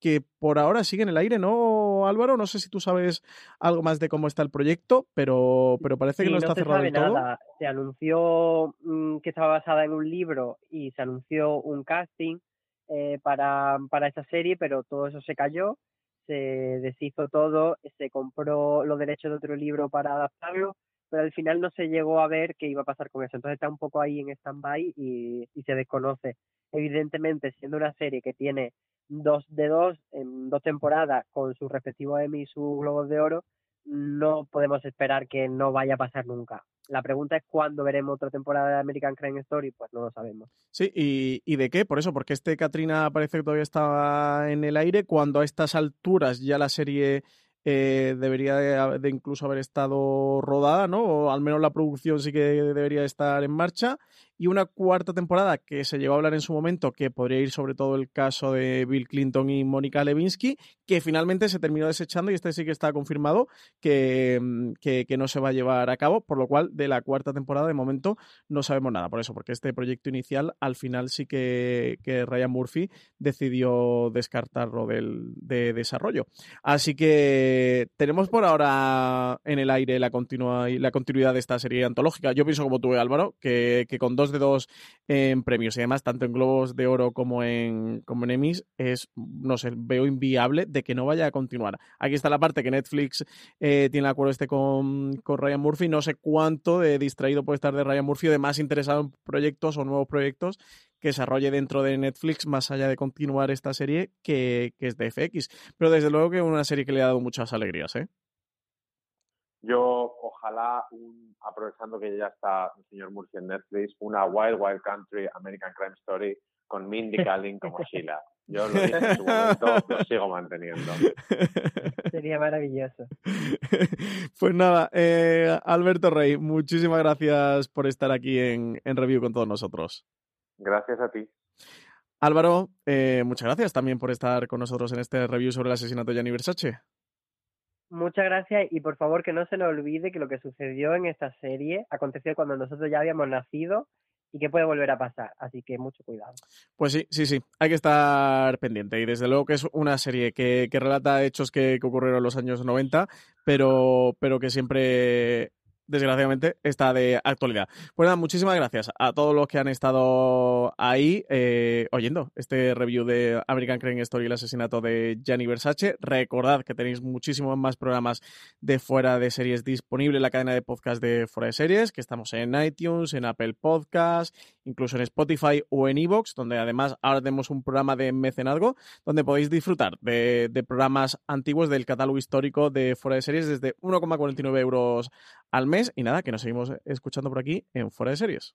Speaker 2: que por ahora sigue en el aire, ¿no, Álvaro? No sé si tú sabes algo más de cómo está el proyecto, pero, pero parece que no, está cerrado del todo. Nada.
Speaker 4: Se anunció mm, que estaba basada en un libro y se anunció un casting eh, para, para esa serie, pero todo eso se cayó, se deshizo todo, se compró los derechos de otro libro para adaptarlo, pero al final no se llegó a ver qué iba a pasar con eso. Entonces está un poco ahí en stand-by y, y se desconoce. Evidentemente, siendo una serie que tiene dos de dos en dos temporadas con sus respectivos Emmy y sus Globos de Oro, no podemos esperar que no vaya a pasar nunca. La pregunta es cuándo veremos otra temporada de American Crime Story, pues no lo sabemos.
Speaker 2: Sí, ¿y, de qué? Por eso, porque este Katrina parece que todavía estaba en el aire, cuando a estas alturas ya la serie eh, debería de, incluso haber estado rodada, ¿no? O al menos la producción sí que debería estar en marcha. Y una cuarta temporada que se llegó a hablar en su momento, que podría ir sobre todo el caso de Bill Clinton y Mónica Levinsky, que finalmente se terminó desechando y este sí que está confirmado que, mm, que, no se va a llevar a cabo, por lo cual de la cuarta temporada de momento no sabemos nada. Por eso, porque este proyecto inicial al final sí que, que Ryan Murphy decidió descartarlo del, de desarrollo. Así que tenemos por ahora en el aire la, continua, la continuidad de esta serie antológica. Yo pienso como tú, Álvaro, que, con dos de dos en premios y además tanto en Globos de Oro como en, como en Emmys es, no sé, veo inviable de que no vaya a continuar. Aquí está la parte que Netflix eh, tiene el acuerdo este con, con Ryan Murphy. No sé cuánto de distraído puede estar de Ryan Murphy o de más interesado en proyectos o nuevos proyectos que desarrolle dentro de Netflix, más allá de continuar esta serie que, es de FX. Pero desde luego que es una serie que le ha dado muchas alegrías, ¿eh?
Speaker 3: Yo, ojalá, aprovechando que ya está el señor Murphy en Netflix, una Wild Wild Country American Crime Story con Mindy Kaling como Sheila. Yo lo dije en su momento, lo sigo manteniendo.
Speaker 4: Sería maravilloso.
Speaker 2: Pues nada, eh, Alberto Rey, muchísimas gracias por estar aquí en, en Review con todos nosotros.
Speaker 3: Gracias a ti.
Speaker 2: Álvaro, eh, muchas gracias también por estar con nosotros en este review sobre el asesinato de Gianni Versace.
Speaker 4: Muchas gracias y por favor que no se nos olvide que lo que sucedió en esta serie aconteció cuando nosotros ya habíamos nacido y que puede volver a pasar. Así que mucho cuidado.
Speaker 2: Pues sí, sí, sí. Hay que estar pendiente. Y desde luego que es una serie que, relata hechos que, que, ocurrieron en los años 90, pero, pero que siempre desgraciadamente, está de actualidad. Pues nada, muchísimas gracias a todos los que han estado ahí eh, oyendo este review de American Crime Story, el asesinato de Gianni Versace. Recordad que tenéis muchísimos más programas de fuera de series disponibles en la cadena de podcast de fuera de series, que estamos en iTunes, en Apple Podcast, incluso en Spotify o en Evox, donde además ahora tenemos un programa de mecenazgo, donde podéis disfrutar de, de programas antiguos del catálogo histórico de fuera de series desde 1,49 euros al mes y nada, que nos seguimos escuchando por aquí en Fuera de Series.